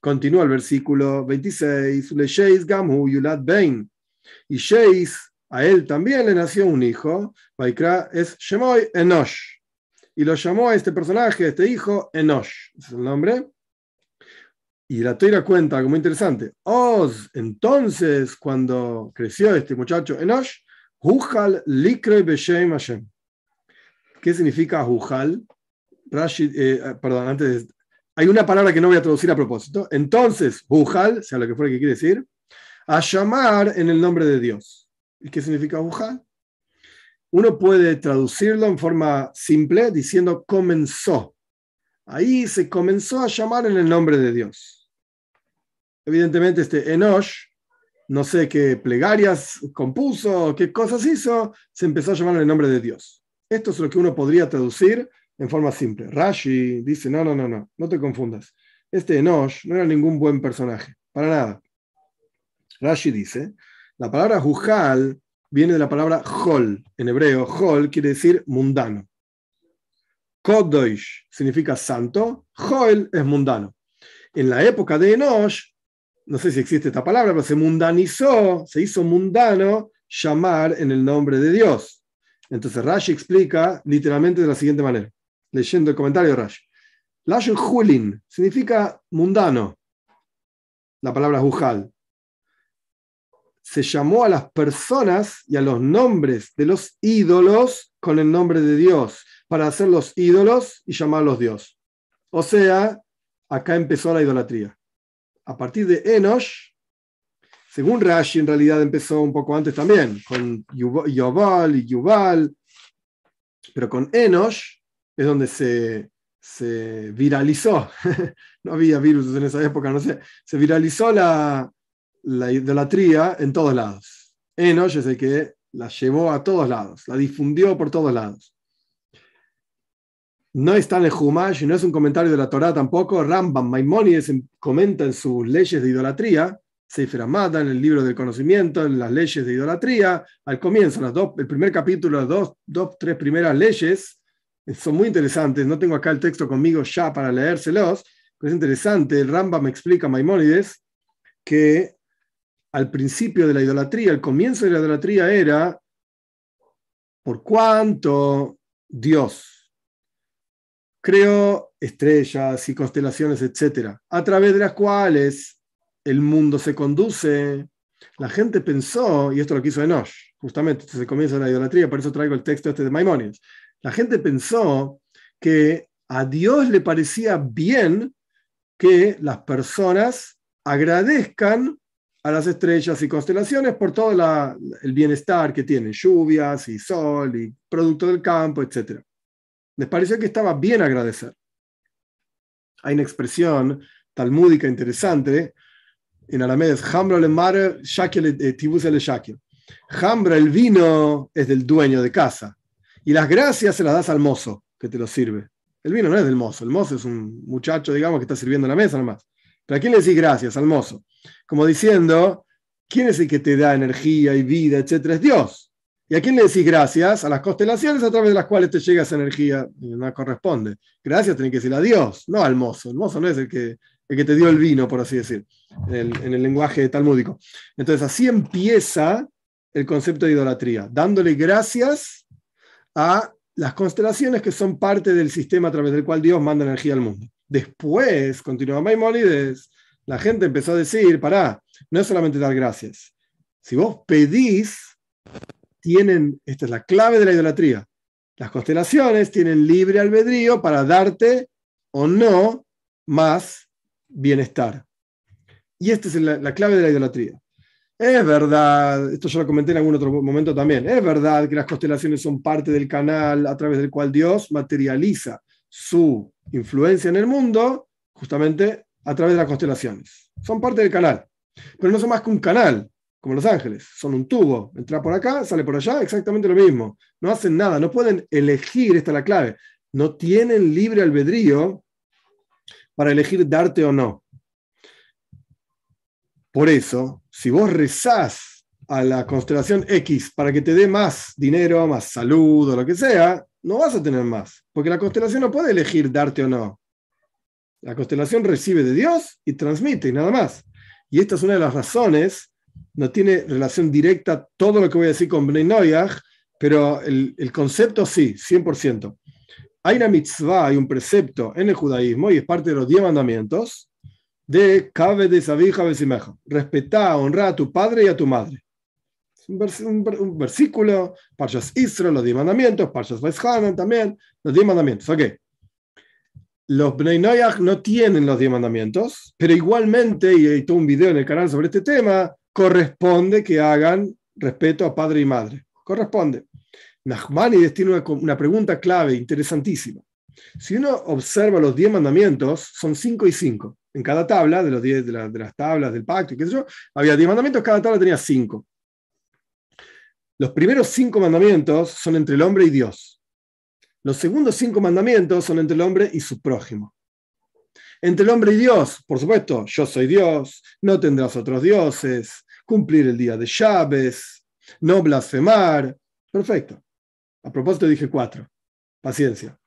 Continúa el versículo 26, Le Gamhu Yulad Bain. Y Sheis, a él también le nació un hijo, Vaikra es Shemoy Enosh. Y lo llamó a este personaje, a este hijo, Enosh. es el nombre. Y la Toira cuenta algo muy interesante. Oz, entonces, cuando creció este muchacho Enosh, Hujal Likre Beshem Hashem. ¿Qué significa Hujal? Rashid, eh, perdón, antes hay una palabra que no voy a traducir a propósito. Entonces, Bujal, sea lo que fuera que quiere decir, a llamar en el nombre de Dios. ¿Y qué significa Bujal? Uno puede traducirlo en forma simple diciendo comenzó. Ahí se comenzó a llamar en el nombre de Dios. Evidentemente, este Enosh, no sé qué plegarias compuso, qué cosas hizo, se empezó a llamar en el nombre de Dios. Esto es lo que uno podría traducir en forma simple. Rashi dice, no, no, no, no, no te confundas. Este Enosh no era ningún buen personaje, para nada. Rashi dice, la palabra Jujal viene de la palabra Hol. En hebreo, Hol quiere decir mundano. Kodosh significa santo, Hol es mundano. En la época de Enosh, no sé si existe esta palabra, pero se mundanizó, se hizo mundano llamar en el nombre de Dios. Entonces Rashi explica literalmente de la siguiente manera leyendo el comentario de Rashi. Lashon Hulin significa mundano, la palabra Jujal. Se llamó a las personas y a los nombres de los ídolos con el nombre de Dios, para hacer los ídolos y llamarlos Dios. O sea, acá empezó la idolatría. A partir de Enosh, según Rashi, en realidad empezó un poco antes también, con Yobal y Yubal, pero con Enosh es donde se, se viralizó, no había virus en esa época, no sé, se viralizó la, la idolatría en todos lados. Enoch es el que la llevó a todos lados, la difundió por todos lados. No está en el Humash, no es un comentario de la Torah tampoco. Rambam Maimonides comenta en sus leyes de idolatría, Sefer Amada, en el libro del conocimiento, en las leyes de idolatría, al comienzo, el primer capítulo, las dos, dos, tres primeras leyes, son muy interesantes. No tengo acá el texto conmigo ya para leérselos, pero es interesante. El Ramba me explica Maimónides que al principio de la idolatría, el comienzo de la idolatría era por cuánto Dios creó estrellas y constelaciones, etcétera, a través de las cuales el mundo se conduce. La gente pensó, y esto lo quiso Enosh, justamente, es el comienzo de la idolatría, por eso traigo el texto este de Maimónides. La gente pensó que a Dios le parecía bien que las personas agradezcan a las estrellas y constelaciones por todo el bienestar que tienen, lluvias y sol y producto del campo, etc. Les parecía que estaba bien agradecer. Hay una expresión talmúdica interesante en arameo es Hambra le mare, tibus el Hambra, el vino, es del dueño de casa y las gracias se las das al mozo que te lo sirve. El vino no es del mozo, el mozo es un muchacho, digamos, que está sirviendo la mesa nomás. ¿Pero a quién le decís gracias? Al mozo. Como diciendo, ¿quién es el que te da energía y vida, etcétera? Es Dios. ¿Y a quién le decís gracias? A las constelaciones a través de las cuales te llega esa energía. No corresponde. Gracias tiene que decir a Dios, no al mozo. El mozo no es el que, el que te dio el vino, por así decir, en el, en el lenguaje talmúdico. Entonces, así empieza el concepto de idolatría, dándole gracias a las constelaciones que son parte del sistema a través del cual Dios manda energía al mundo. Después, continúa Maimonides, la gente empezó a decir, pará, no es solamente dar gracias. Si vos pedís, tienen, esta es la clave de la idolatría, las constelaciones tienen libre albedrío para darte o no más bienestar. Y esta es la clave de la idolatría. Es verdad, esto yo lo comenté en algún otro momento también, es verdad que las constelaciones son parte del canal a través del cual Dios materializa su influencia en el mundo, justamente a través de las constelaciones. Son parte del canal, pero no son más que un canal, como los ángeles, son un tubo, entra por acá, sale por allá, exactamente lo mismo. No hacen nada, no pueden elegir, esta es la clave, no tienen libre albedrío para elegir darte o no. Por eso, si vos rezás a la constelación X para que te dé más dinero, más salud o lo que sea, no vas a tener más, porque la constelación no puede elegir darte o no. La constelación recibe de Dios y transmite y nada más. Y esta es una de las razones, no tiene relación directa todo lo que voy a decir con Bnei Noyach, pero el, concepto sí, 100%. Hay una mitzvah, hay un precepto en el judaísmo y es parte de los diez mandamientos de Cabe de Sabija Besimeja. Respetá, honra a tu padre y a tu madre. Un, versículo, Parshas Israel, los diez mandamientos, Parshas Vaishanan también, los diez mandamientos. Ok. los Bnei Noyach no tienen los diez mandamientos, pero igualmente, y todo un video en el canal sobre este tema, corresponde que hagan respeto a padre y madre. Corresponde. Nachmanides tiene una, una pregunta clave, interesantísima. Si uno observa los diez mandamientos, son cinco y cinco. En cada tabla, de, los diez, de, de las tablas del pacto, y qué sé yo, había diez mandamientos, cada tabla tenía cinco. Los primeros cinco mandamientos son entre el hombre y Dios. Los segundos cinco mandamientos son entre el hombre y su prójimo. Entre el hombre y Dios, por supuesto, yo soy Dios, no tendrás otros dioses, cumplir el día de llaves, no blasfemar. Perfecto. A propósito dije cuatro. Paciencia.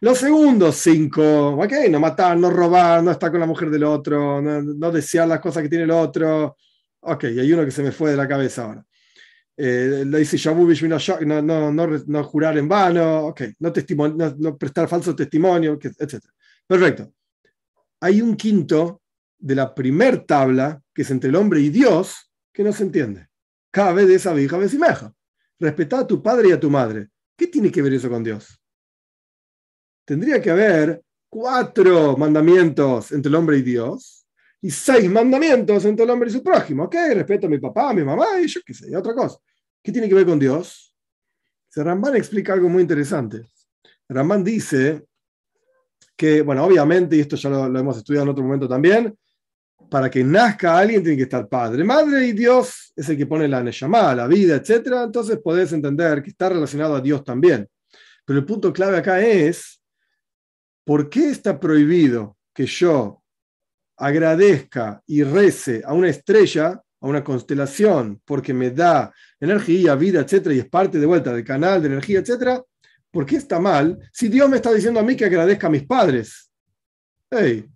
Los segundos cinco, ok, no matar, no robar, no estar con la mujer del otro, no, no desear las cosas que tiene el otro. Ok, hay uno que se me fue de la cabeza ahora eh, le dice no, no, no, no, jurar en vano, okay, no, no, prestar falso testimonio, etc. Perfecto. Hay un quinto de la primer tabla, que es entre el hombre y Dios, que no se entiende. Cabe de esa vieja vecimeja. Respetar a tu padre y a tu madre. ¿Qué tiene que ver eso con Dios? Tendría que haber cuatro mandamientos entre el hombre y Dios y seis mandamientos entre el hombre y su prójimo. Ok, respeto a mi papá, a mi mamá y yo qué sé, y otra cosa. ¿Qué tiene que ver con Dios? Ramban explica algo muy interesante. Ramban dice que, bueno, obviamente, y esto ya lo, hemos estudiado en otro momento también, para que nazca alguien tiene que estar padre, madre y Dios es el que pone la Neshama, la vida, etc. Entonces podés entender que está relacionado a Dios también. Pero el punto clave acá es, ¿por qué está prohibido que yo agradezca y rece a una estrella, a una constelación, porque me da energía, vida, etcétera, y es parte de vuelta del canal de energía, etcétera, ¿por qué está mal si Dios me está diciendo a mí que agradezca a mis padres? Hey,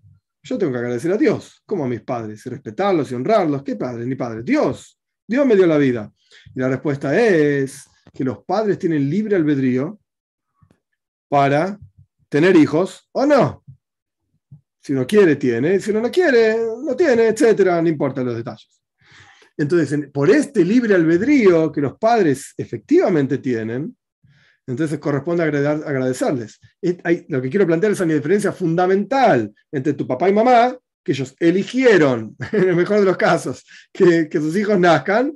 yo tengo que agradecer a Dios, como a mis padres, y respetarlos y honrarlos. ¿Qué padre? Ni padre, Dios. Dios me dio la vida. Y la respuesta es que los padres tienen libre albedrío para tener hijos o no. Si uno quiere, tiene. Si no quiere, no tiene, etcétera. No importa los detalles. Entonces, por este libre albedrío que los padres efectivamente tienen, entonces corresponde agradecerles. Lo que quiero plantear es una diferencia fundamental entre tu papá y mamá, que ellos eligieron, en el mejor de los casos, que, que sus hijos nazcan,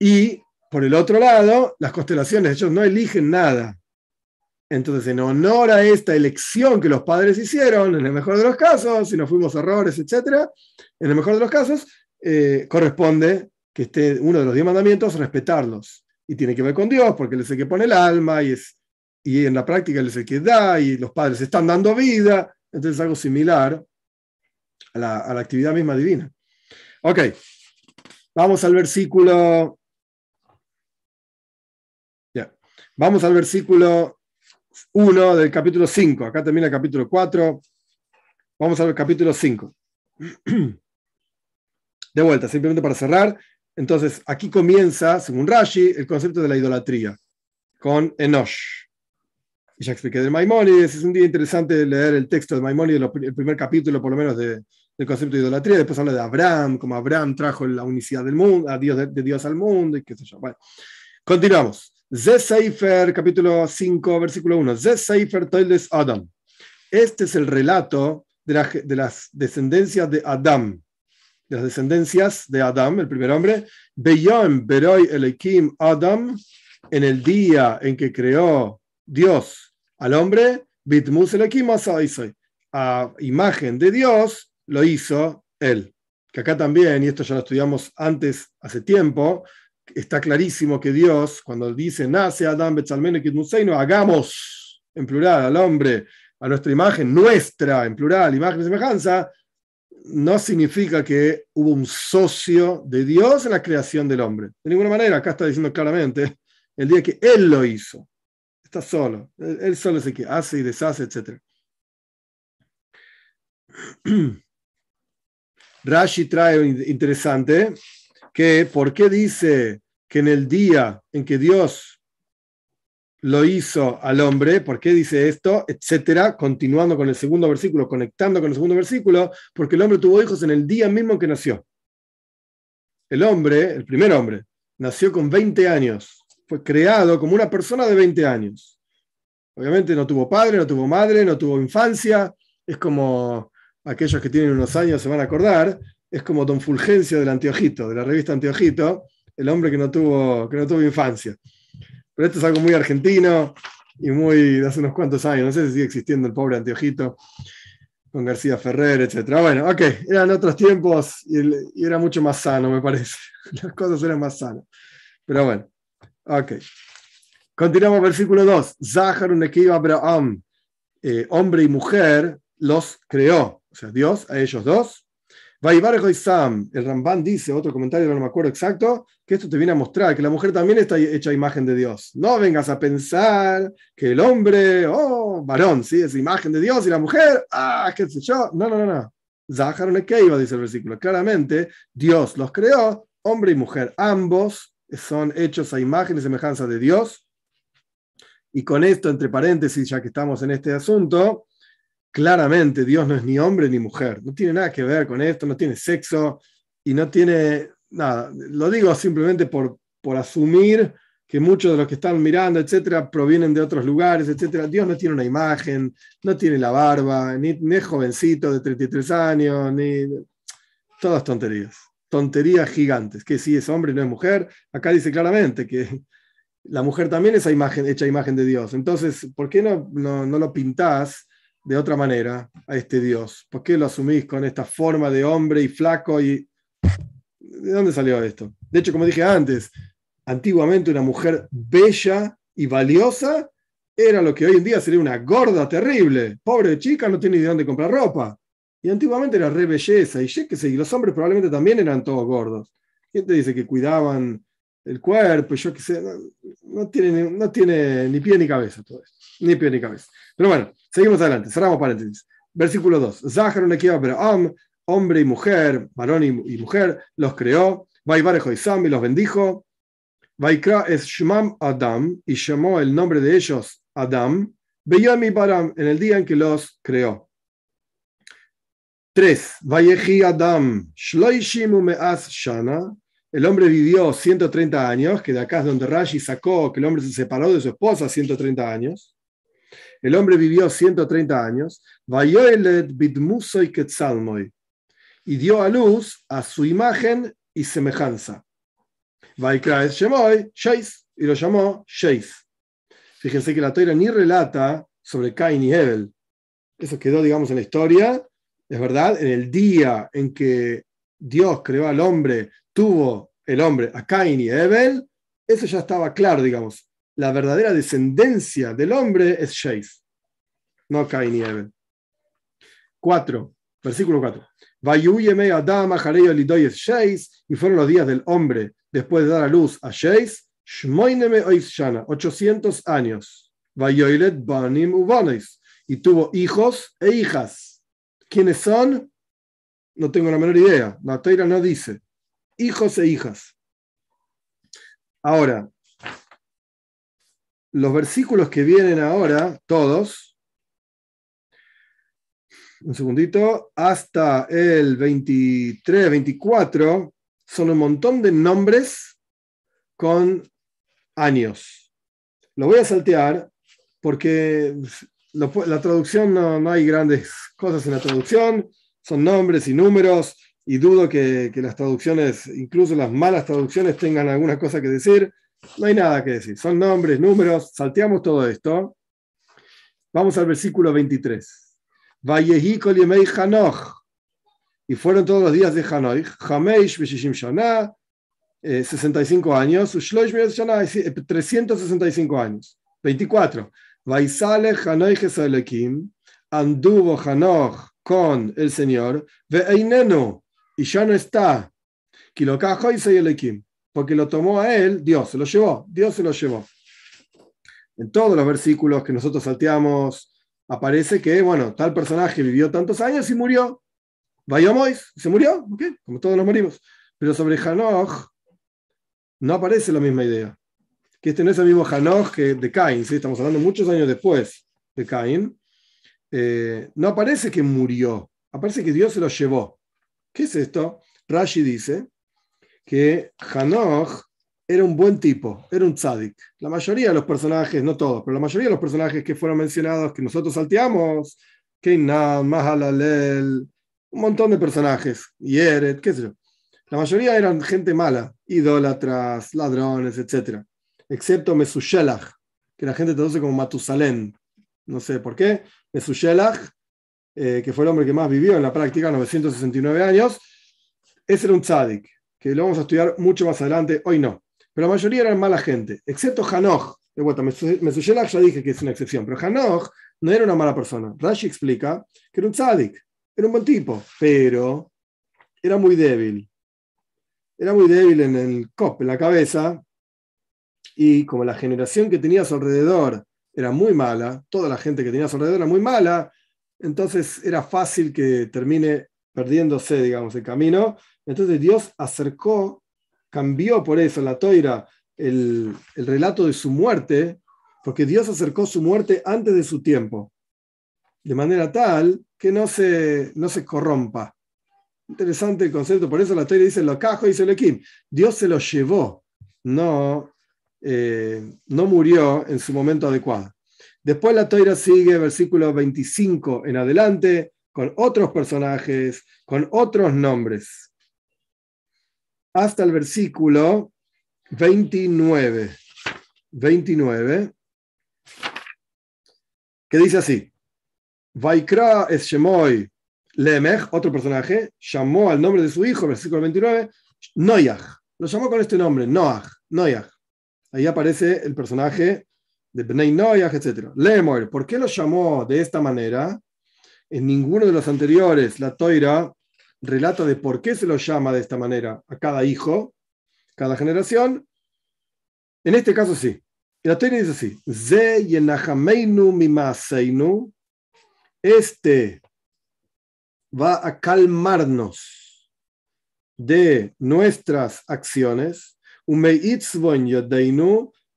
y por el otro lado, las constelaciones, ellos no eligen nada. Entonces, en honor a esta elección que los padres hicieron, en el mejor de los casos, si no fuimos errores, etc., en el mejor de los casos, eh, corresponde que esté uno de los diez mandamientos, respetarlos. Y tiene que ver con Dios, porque Él es el que pone el alma y, es, y en la práctica Él es el que da y los padres están dando vida. Entonces es algo similar a la, a la actividad misma divina. Ok, vamos al versículo. Ya, Vamos al versículo 1 del capítulo 5. Acá termina el capítulo 4. Vamos al capítulo 5. De vuelta, simplemente para cerrar. Entonces, aquí comienza, según Rashi, el concepto de la idolatría, con Enosh. Y ya expliqué de Maimónides, es un día interesante leer el texto de Maimónides, el primer capítulo por lo menos de, del concepto de idolatría, después habla de Abraham, como Abraham trajo la unicidad del mundo, a Dios, de, Dios al mundo, y qué sé yo. Continuamos. Ze Seifer, capítulo 5, versículo 1. Ze Seifer Adam. Este es el relato de, de, las descendencias de Adam, de las descendencias de Adam, el primer hombre. Beyom Beroy Elekim Adam, en el día en que creó Dios al hombre, Bitmus Elekim a imagen de Dios lo hizo él. Que acá también, y esto ya lo estudiamos antes, hace tiempo, está clarísimo que Dios, cuando dice, nace Adán Betzalmene Kitmuseino, hagamos en plural al hombre a nuestra imagen, nuestra en plural, imagen y semejanza, no significa que hubo un socio de Dios en la creación del hombre. De ninguna manera, acá está diciendo claramente, el día que Él lo hizo, está solo, Él, solo es el que hace y deshace, etc. Rashi trae interesante que por qué dice que en el día en que Dios lo hizo al hombre, ¿por qué dice esto? Etcétera, continuando con el segundo versículo, conectando con el segundo versículo, porque el hombre tuvo hijos en el día mismo en que nació. El hombre, el primer hombre, nació con 20 años, fue creado como una persona de 20 años. Obviamente no tuvo padre, no tuvo madre, no tuvo infancia. Es como aquellos que tienen unos años se van a acordar. Es como Don Fulgencio del Anteojito, de la revista Anteojito, el hombre que no tuvo, que no tuvo infancia. Pero esto es algo muy argentino y muy de hace unos cuantos años. No sé si sigue existiendo el pobre Anteojito con García Ferrer, etc. Bueno, ok, eran otros tiempos y, era mucho más sano, me parece. Las cosas eran más sanas. Pero bueno, ok. Continuamos, versículo 2. Zahar Abraham, eh, hombre y mujer, los creó. O sea, Dios a ellos dos. El Ramban dice, otro comentario, no me acuerdo exacto, que esto te viene a mostrar que la mujer también está hecha imagen de Dios. No vengas a pensar que el hombre, oh, varón, ¿sí? es imagen de Dios y la mujer, ah, qué sé yo. No, no, no, no. Zahar Nekeiva, dice el versículo. Claramente, Dios los creó, hombre y mujer, ambos son hechos a imagen y semejanza de Dios. Y con esto, entre paréntesis, ya que estamos en este asunto, claramente Dios no es ni hombre ni mujer. No tiene nada que ver con esto, no tiene sexo y no tiene nada. Lo digo simplemente por, por asumir que muchos de los que están mirando, etcétera, provienen de otros lugares, etcétera. Dios no tiene una imagen, no tiene la barba, ni, ni es jovencito de 33 años, ni. Todas tonterías. Tonterías gigantes. Que si es hombre no es mujer, acá dice claramente que la mujer también es imagen, hecha imagen de Dios. Entonces, ¿por qué no, no, lo pintás de otra manera a este Dios? ¿Por qué lo asumís con esta forma de hombre y flaco? Y... ¿De dónde salió esto? De hecho, como dije antes, antiguamente una mujer bella y valiosa era lo que hoy en día sería una gorda terrible. Pobre chica, no tiene ni de dónde comprar ropa. Y antiguamente era re belleza. Y, y los hombres probablemente también eran todos gordos. ¿Quién te dice que cuidaban el cuerpo, yo qué sé, no, tiene, no tiene ni pie ni cabeza todo esto, ni pie ni cabeza. Pero bueno, seguimos adelante, cerramos paréntesis. Versículo 2. Zahar Am, hombre y mujer, varón y, mujer, los creó. Vaivarejo y Sam y los bendijo. Vaikra es Shmam Adam y llamó el nombre de ellos Adam. mi Baram en el día en que los creó. 3. Vayehi Adam Me'as Shana el hombre vivió 130 años, que de acá es donde Rashi sacó que el hombre se separó de su esposa 130 años. El hombre vivió 130 años, y dio a luz a su imagen y semejanza. y lo llamó Sheis. Fíjense que la Torah ni relata sobre Cain y Hebel. Eso quedó, digamos, en la historia. Es verdad, en el día en que Dios creó al hombre, tuvo el hombre a Cain y Ebel, eso ya estaba claro, digamos. La verdadera descendencia del hombre es Sheis, no Cain y Ebel. 4, versículo 4. Y fueron los días del hombre después de dar a luz a Sheis, 800 años. Y tuvo hijos e hijas. ¿Quiénes son? No tengo la menor idea. La Teira no dice hijos e hijas. Ahora, los versículos que vienen ahora, todos, un segundito, hasta el 23, 24, son un montón de nombres con años. Lo voy a saltear porque la traducción no, no hay grandes cosas en la traducción, son nombres y números y dudo que, las traducciones, incluso las malas traducciones, tengan alguna cosa que decir. No hay nada que decir. Son nombres, números, salteamos todo esto. Vamos al versículo 23. Y fueron todos los días de Hanoi, Hameish Beshishim Shana, 65 años, 365 años. 24. Vaisale Hanoi Gesalekim, anduvo Hanoch con el Señor, ve Einenu, y ya no está. Porque lo tomó a él, Dios se lo llevó, Dios se lo llevó. En todos los versículos que nosotros salteamos, aparece que, bueno, tal personaje vivió tantos años y murió. Vayamos, se murió, como todos nos morimos. Pero sobre Hanoch no aparece la misma idea. Que este no es el mismo Hanoch que de Caín, ¿sí? estamos hablando muchos años después de Caín. Eh, no aparece que murió, aparece que Dios se lo llevó. ¿Qué es esto? Rashi dice que Hanoch era un buen tipo, era un tzadik. La mayoría de los personajes, no todos, pero la mayoría de los personajes que fueron mencionados, que nosotros salteamos, Keinam, Mahalalel, un montón de personajes, Yeret, qué sé yo. La mayoría eran gente mala, idólatras, ladrones, etc. Excepto Mesushelach, que la gente traduce como Matusalén. No sé por qué. Mesushelach, eh, que fue el hombre que más vivió en la práctica, 969 años, ese era un tzadik, que lo vamos a estudiar mucho más adelante, hoy no. Pero la mayoría eran mala gente, excepto Hanoch. De vuelta, ya dije que es una excepción, pero Hanoch no era una mala persona. Rashi explica que era un tzadik, era un buen tipo, pero era muy débil. Era muy débil en el cop, en la cabeza, y como la generación que tenía a su alrededor era muy mala, toda la gente que tenía a su alrededor era muy mala, entonces era fácil que termine perdiéndose, digamos, el camino. Entonces Dios acercó cambió por eso la toira el, relato de su muerte, porque Dios acercó su muerte antes de su tiempo, de manera tal que no se, no se corrompa. Interesante el concepto, por eso la toira dice lo cajo y se kim. Dios se lo llevó, no, eh, no murió en su momento adecuado. Después la toira sigue, versículo 25 en adelante, con otros personajes, con otros nombres hasta el versículo 29. 29, que dice así: Vaikra es Shemoy Lemech, otro personaje, llamó al nombre de su hijo, versículo 29, Noyach. Lo llamó con este nombre, Noach, Noyach. Ahí aparece el personaje de Bnei Noyach, etc. Lemor, ¿por qué lo llamó de esta manera? En ninguno de los anteriores, la Toira relata de por qué se lo llama de esta manera a cada hijo, cada generación. En este caso sí. La teoría dice así: Ze Este va a calmarnos de nuestras acciones,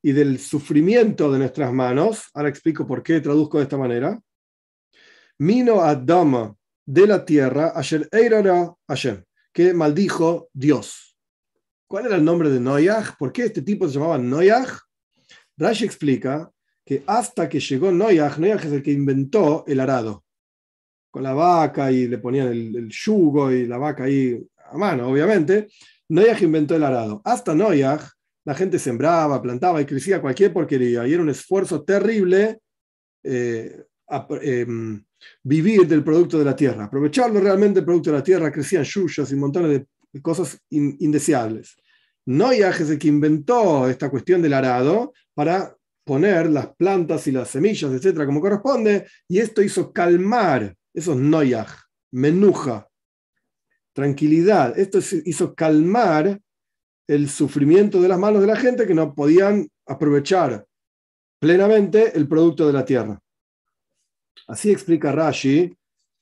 y del sufrimiento de nuestras manos. Ahora explico por qué traduzco de esta manera. Mino Adama de la tierra, Asher Eirara Hashem, que maldijo Dios. ¿Cuál era el nombre de Noyaj? ¿Por qué este tipo se llamaba Noyaj? Rashi explica que hasta que llegó Noyaj, Noyaj es el que inventó el arado. Con la vaca y le ponían el, yugo y la vaca ahí a mano, obviamente. Noyaj inventó el arado. Hasta Noyaj, la gente sembraba, plantaba y crecía cualquier porquería. Y era un esfuerzo terrible eh, em, vivir del producto de la tierra, aprovecharlo realmente el producto de la tierra, crecían yuyas y montones de cosas indeseables. Noyaj es el que inventó esta cuestión del arado para poner las plantas y las semillas, etcétera, como corresponde, y esto hizo calmar, eso es Noyaj, menuja, tranquilidad. Esto hizo calmar el sufrimiento de las manos de la gente que no podían aprovechar plenamente el producto de la tierra. Así explica Rashi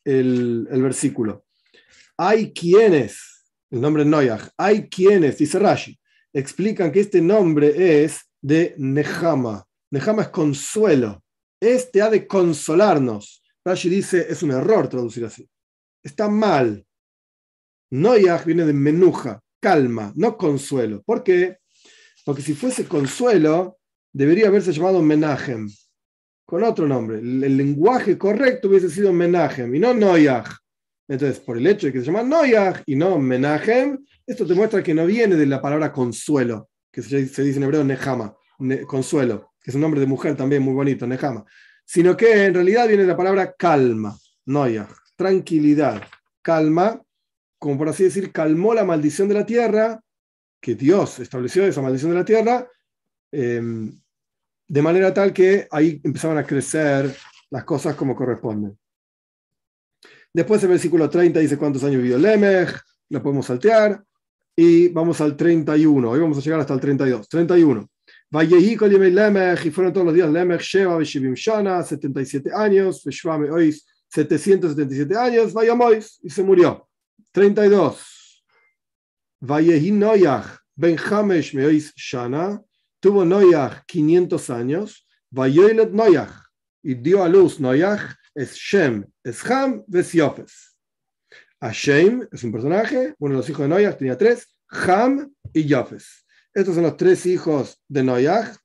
el, versículo. Hay quienes, el nombre Noyaj, hay quienes, dice Rashi, explican que este nombre es de Nehama. Nehama es consuelo. Este ha de consolarnos. Rashi dice, es un error traducir así. Está mal. Noyaj viene de menuja, calma, no consuelo. ¿Por qué? Porque si fuese consuelo, debería haberse llamado Menahem con otro nombre. El, lenguaje correcto hubiese sido Menachem y no Noyaj. Entonces, por el hecho de que se llama Noyaj y no Menachem, esto te muestra que no viene de la palabra consuelo, que se, dice en hebreo Nehama, consuelo, que es un nombre de mujer también muy bonito, Nehama, sino que en realidad viene de la palabra calma, Noyaj, tranquilidad, calma, como por así decir, calmó la maldición de la tierra, que Dios estableció esa maldición de la tierra, eh, de manera tal que ahí empezaban a crecer las cosas como corresponden. Después el versículo 30 dice cuántos años vivió Lemech, la podemos saltear, y vamos al 31, hoy vamos a llegar hasta el 32. 31. Lemech, y fueron todos los días Lemech, Sheva, Veshivim Shana, 77 años, Veshvame Ois, 777 años, Vayamois, y se murió. 32. Vayehi Noyach, Ben Hamesh Meois Shana, tuvo Noyaj 500 años, y dio a luz Noyaj, es Shem, es Ham, es Yofes. A Shem es un personaje, uno de los hijos de Noyaj tenía tres, Ham y Yofes. Estos son los tres hijos de Noyaj.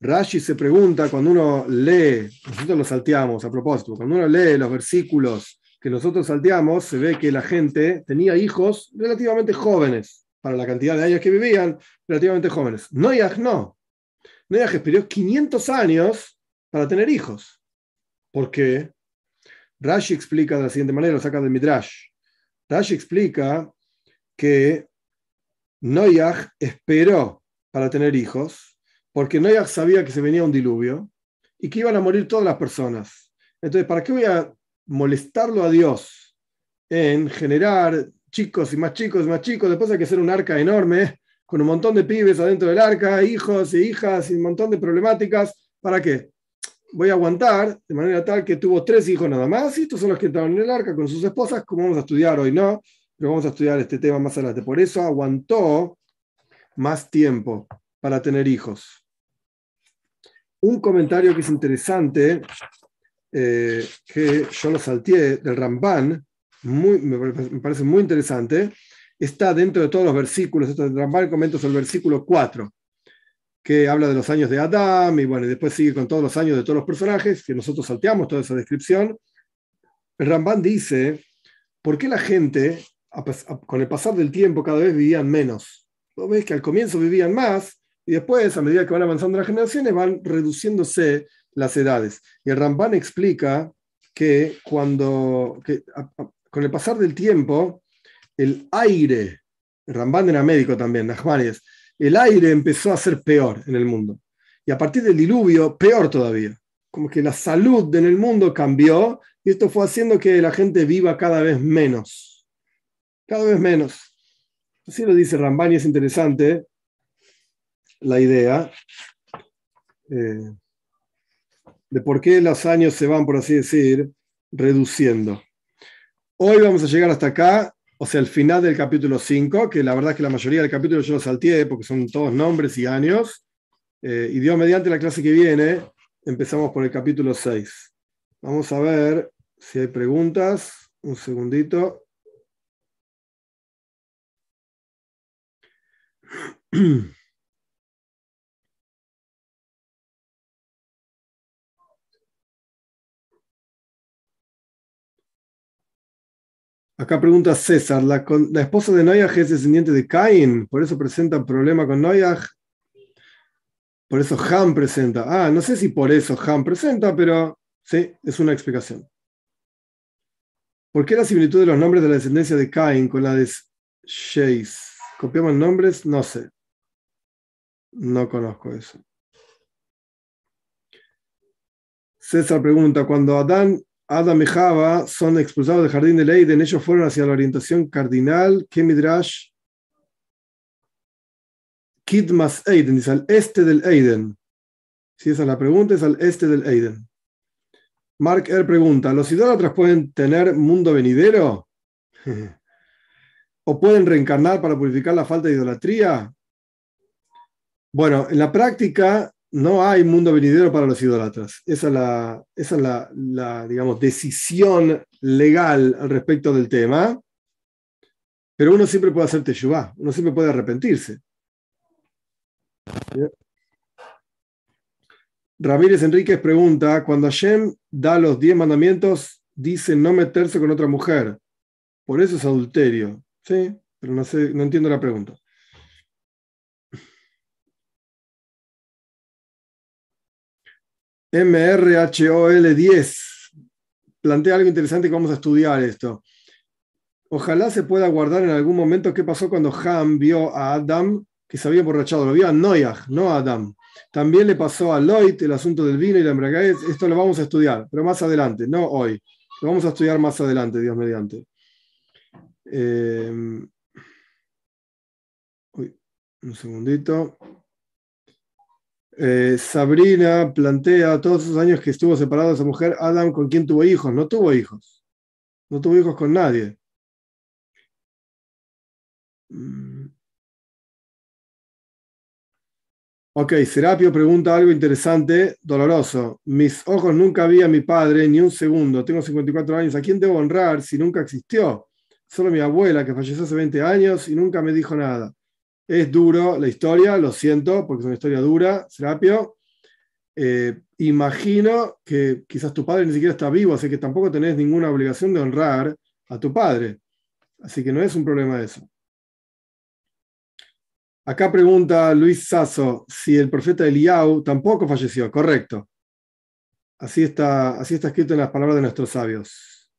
Rashi se pregunta cuando uno lee, nosotros lo salteamos a propósito, cuando uno lee los versículos que nosotros salteamos, se ve que la gente tenía hijos relativamente jóvenes, para la cantidad de años que vivían, relativamente jóvenes. Noyaj no. Noyaj esperó 500 años para tener hijos. ¿Por qué? Rashi explica de la siguiente manera, lo saca del Midrash. Rashi explica que Noyaj esperó para tener hijos porque Noyaj sabía que se venía un diluvio y que iban a morir todas las personas. Entonces, ¿para qué voy a molestarlo a Dios en generar chicos y más chicos y más chicos? Después hay que hacer un arca enorme con un montón de pibes adentro del arca, hijos y hijas y un montón de problemáticas. ¿Para qué? Voy a aguantar de manera tal que tuvo tres hijos nada más y estos son los que entraron en el arca con sus esposas, como vamos a estudiar hoy, ¿no? Pero vamos a estudiar este tema más adelante. Por eso aguantó más tiempo para tener hijos. Un comentario que es interesante, eh, que yo lo salteé del Ramban, me parece muy interesante, está dentro de todos los versículos. Esto Ramban comenta el versículo 4, que habla de los años de Adam, y bueno, después sigue con todos los años de todos los personajes, que nosotros salteamos toda esa descripción. El Ramban dice, ¿por qué la gente, con el pasar del tiempo, cada vez vivían menos? Vos ves que al comienzo vivían más, y después, a medida que van avanzando las generaciones, van reduciéndose las edades. Y el Ramban explica que cuando, con el pasar del tiempo, el aire, el Ramban era médico también, Nachmanides, el aire empezó a ser peor en el mundo. Y a partir del diluvio, peor todavía. Como que la salud en el mundo cambió y esto fue haciendo que la gente viva cada vez menos. Cada vez menos. Así lo dice Ramban y es interesante la idea eh, de por qué los años se van, por así decir, reduciendo. Hoy vamos a llegar hasta acá, o sea, el final del capítulo 5, que la verdad es que la mayoría del capítulo yo lo salteé porque son todos nombres y años. Eh, y Dios mediante la clase que viene, empezamos por el capítulo 6. Vamos a ver si hay preguntas. Un segundito. Acá pregunta César, ¿la, esposa de Noyaj es descendiente de Caín? ¿Por eso presenta problema con Noyaj? Por eso Ham presenta. Ah, no sé si por eso Ham presenta, pero sí, es una explicación. ¿Por qué la similitud de los nombres de la descendencia de Caín con la de Sheis? ¿Copiamos nombres? No sé. No conozco eso. César pregunta, cuando Adán Adam y Java son expulsados del jardín del Eiden, ellos fueron hacia la orientación cardinal, que Midrash, Kidmas Eiden, dice al este del Eiden. Si esa es la pregunta, es al este del Eiden. Mark R. pregunta, ¿los idólatras pueden tener mundo venidero? ¿O pueden reencarnar para purificar la falta de idolatría? Bueno, en la práctica no hay mundo venidero para los idólatras. Esa es la, esa es la, digamos, decisión legal al respecto del tema. Pero uno siempre puede hacer teshuvah, uno siempre puede arrepentirse. Ramírez Enríquez pregunta, cuando Hashem da los diez mandamientos, dice no meterse con otra mujer. Por eso es adulterio. Sí, pero no sé, no entiendo la pregunta. MRHOL10 plantea algo interesante que vamos a estudiar esto. Ojalá se pueda guardar en algún momento qué pasó cuando Ham vio a Adam que se había emborrachado. Lo vio a Noyaj, no a Adam. También le pasó a Lloyd el asunto del vino y la embriaguez. Esto lo vamos a estudiar, pero más adelante, no hoy. Lo vamos a estudiar más adelante, Dios mediante. Eh, un segundito. Eh, Sabrina plantea todos esos años que estuvo separado de esa mujer, Adam, ¿con quién tuvo hijos? No tuvo hijos. No tuvo hijos con nadie. Mm. Ok, Serapio pregunta algo interesante, doloroso. Mis ojos nunca vi a mi padre ni un segundo. Tengo 54 años. ¿A quién debo honrar si nunca existió? Solo mi abuela, que falleció hace 20 años y nunca me dijo nada. Es duro la historia, lo siento, porque es una historia dura, Serapio. Eh, imagino que quizás tu padre ni siquiera está vivo, así que tampoco tenés ninguna obligación de honrar a tu padre. Así que no es un problema eso. Acá pregunta Luis Sasso si el profeta Eliau tampoco falleció. Correcto. Así está, así está escrito en las palabras de nuestros sabios.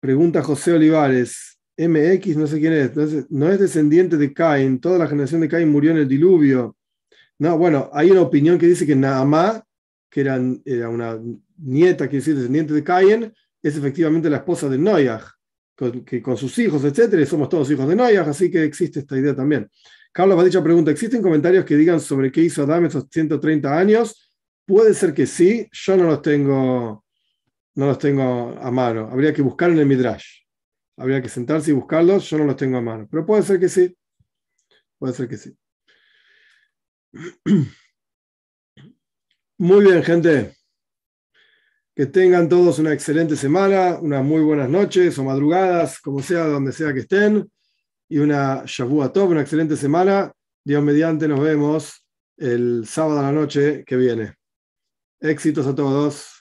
Pregunta José Olivares. MX, no sé quién es, no es, descendiente de Cain, toda la generación de Cain murió en el diluvio. No, bueno, hay una opinión que dice que Naamá, que era, era una nieta, quiere decir, descendiente de Cain, es efectivamente la esposa de Noyaj, con, que con sus hijos, etcétera, somos todos hijos de Noyaj, así que existe esta idea también. Carlos dicho pregunta, ¿existen comentarios que digan sobre qué hizo Adán esos 130 años? Puede ser que sí, yo no los tengo, no los tengo a mano. Habría que buscar en el Midrash. Habría que sentarse y buscarlos, yo no los tengo a mano. Pero puede ser que sí. Puede ser que sí. Muy bien, gente. Que tengan todos una excelente semana, unas muy buenas noches o madrugadas, como sea, donde sea que estén y una Shavua Tov, una excelente semana. Dios mediante, nos vemos el sábado a la noche que viene. Éxitos a todos.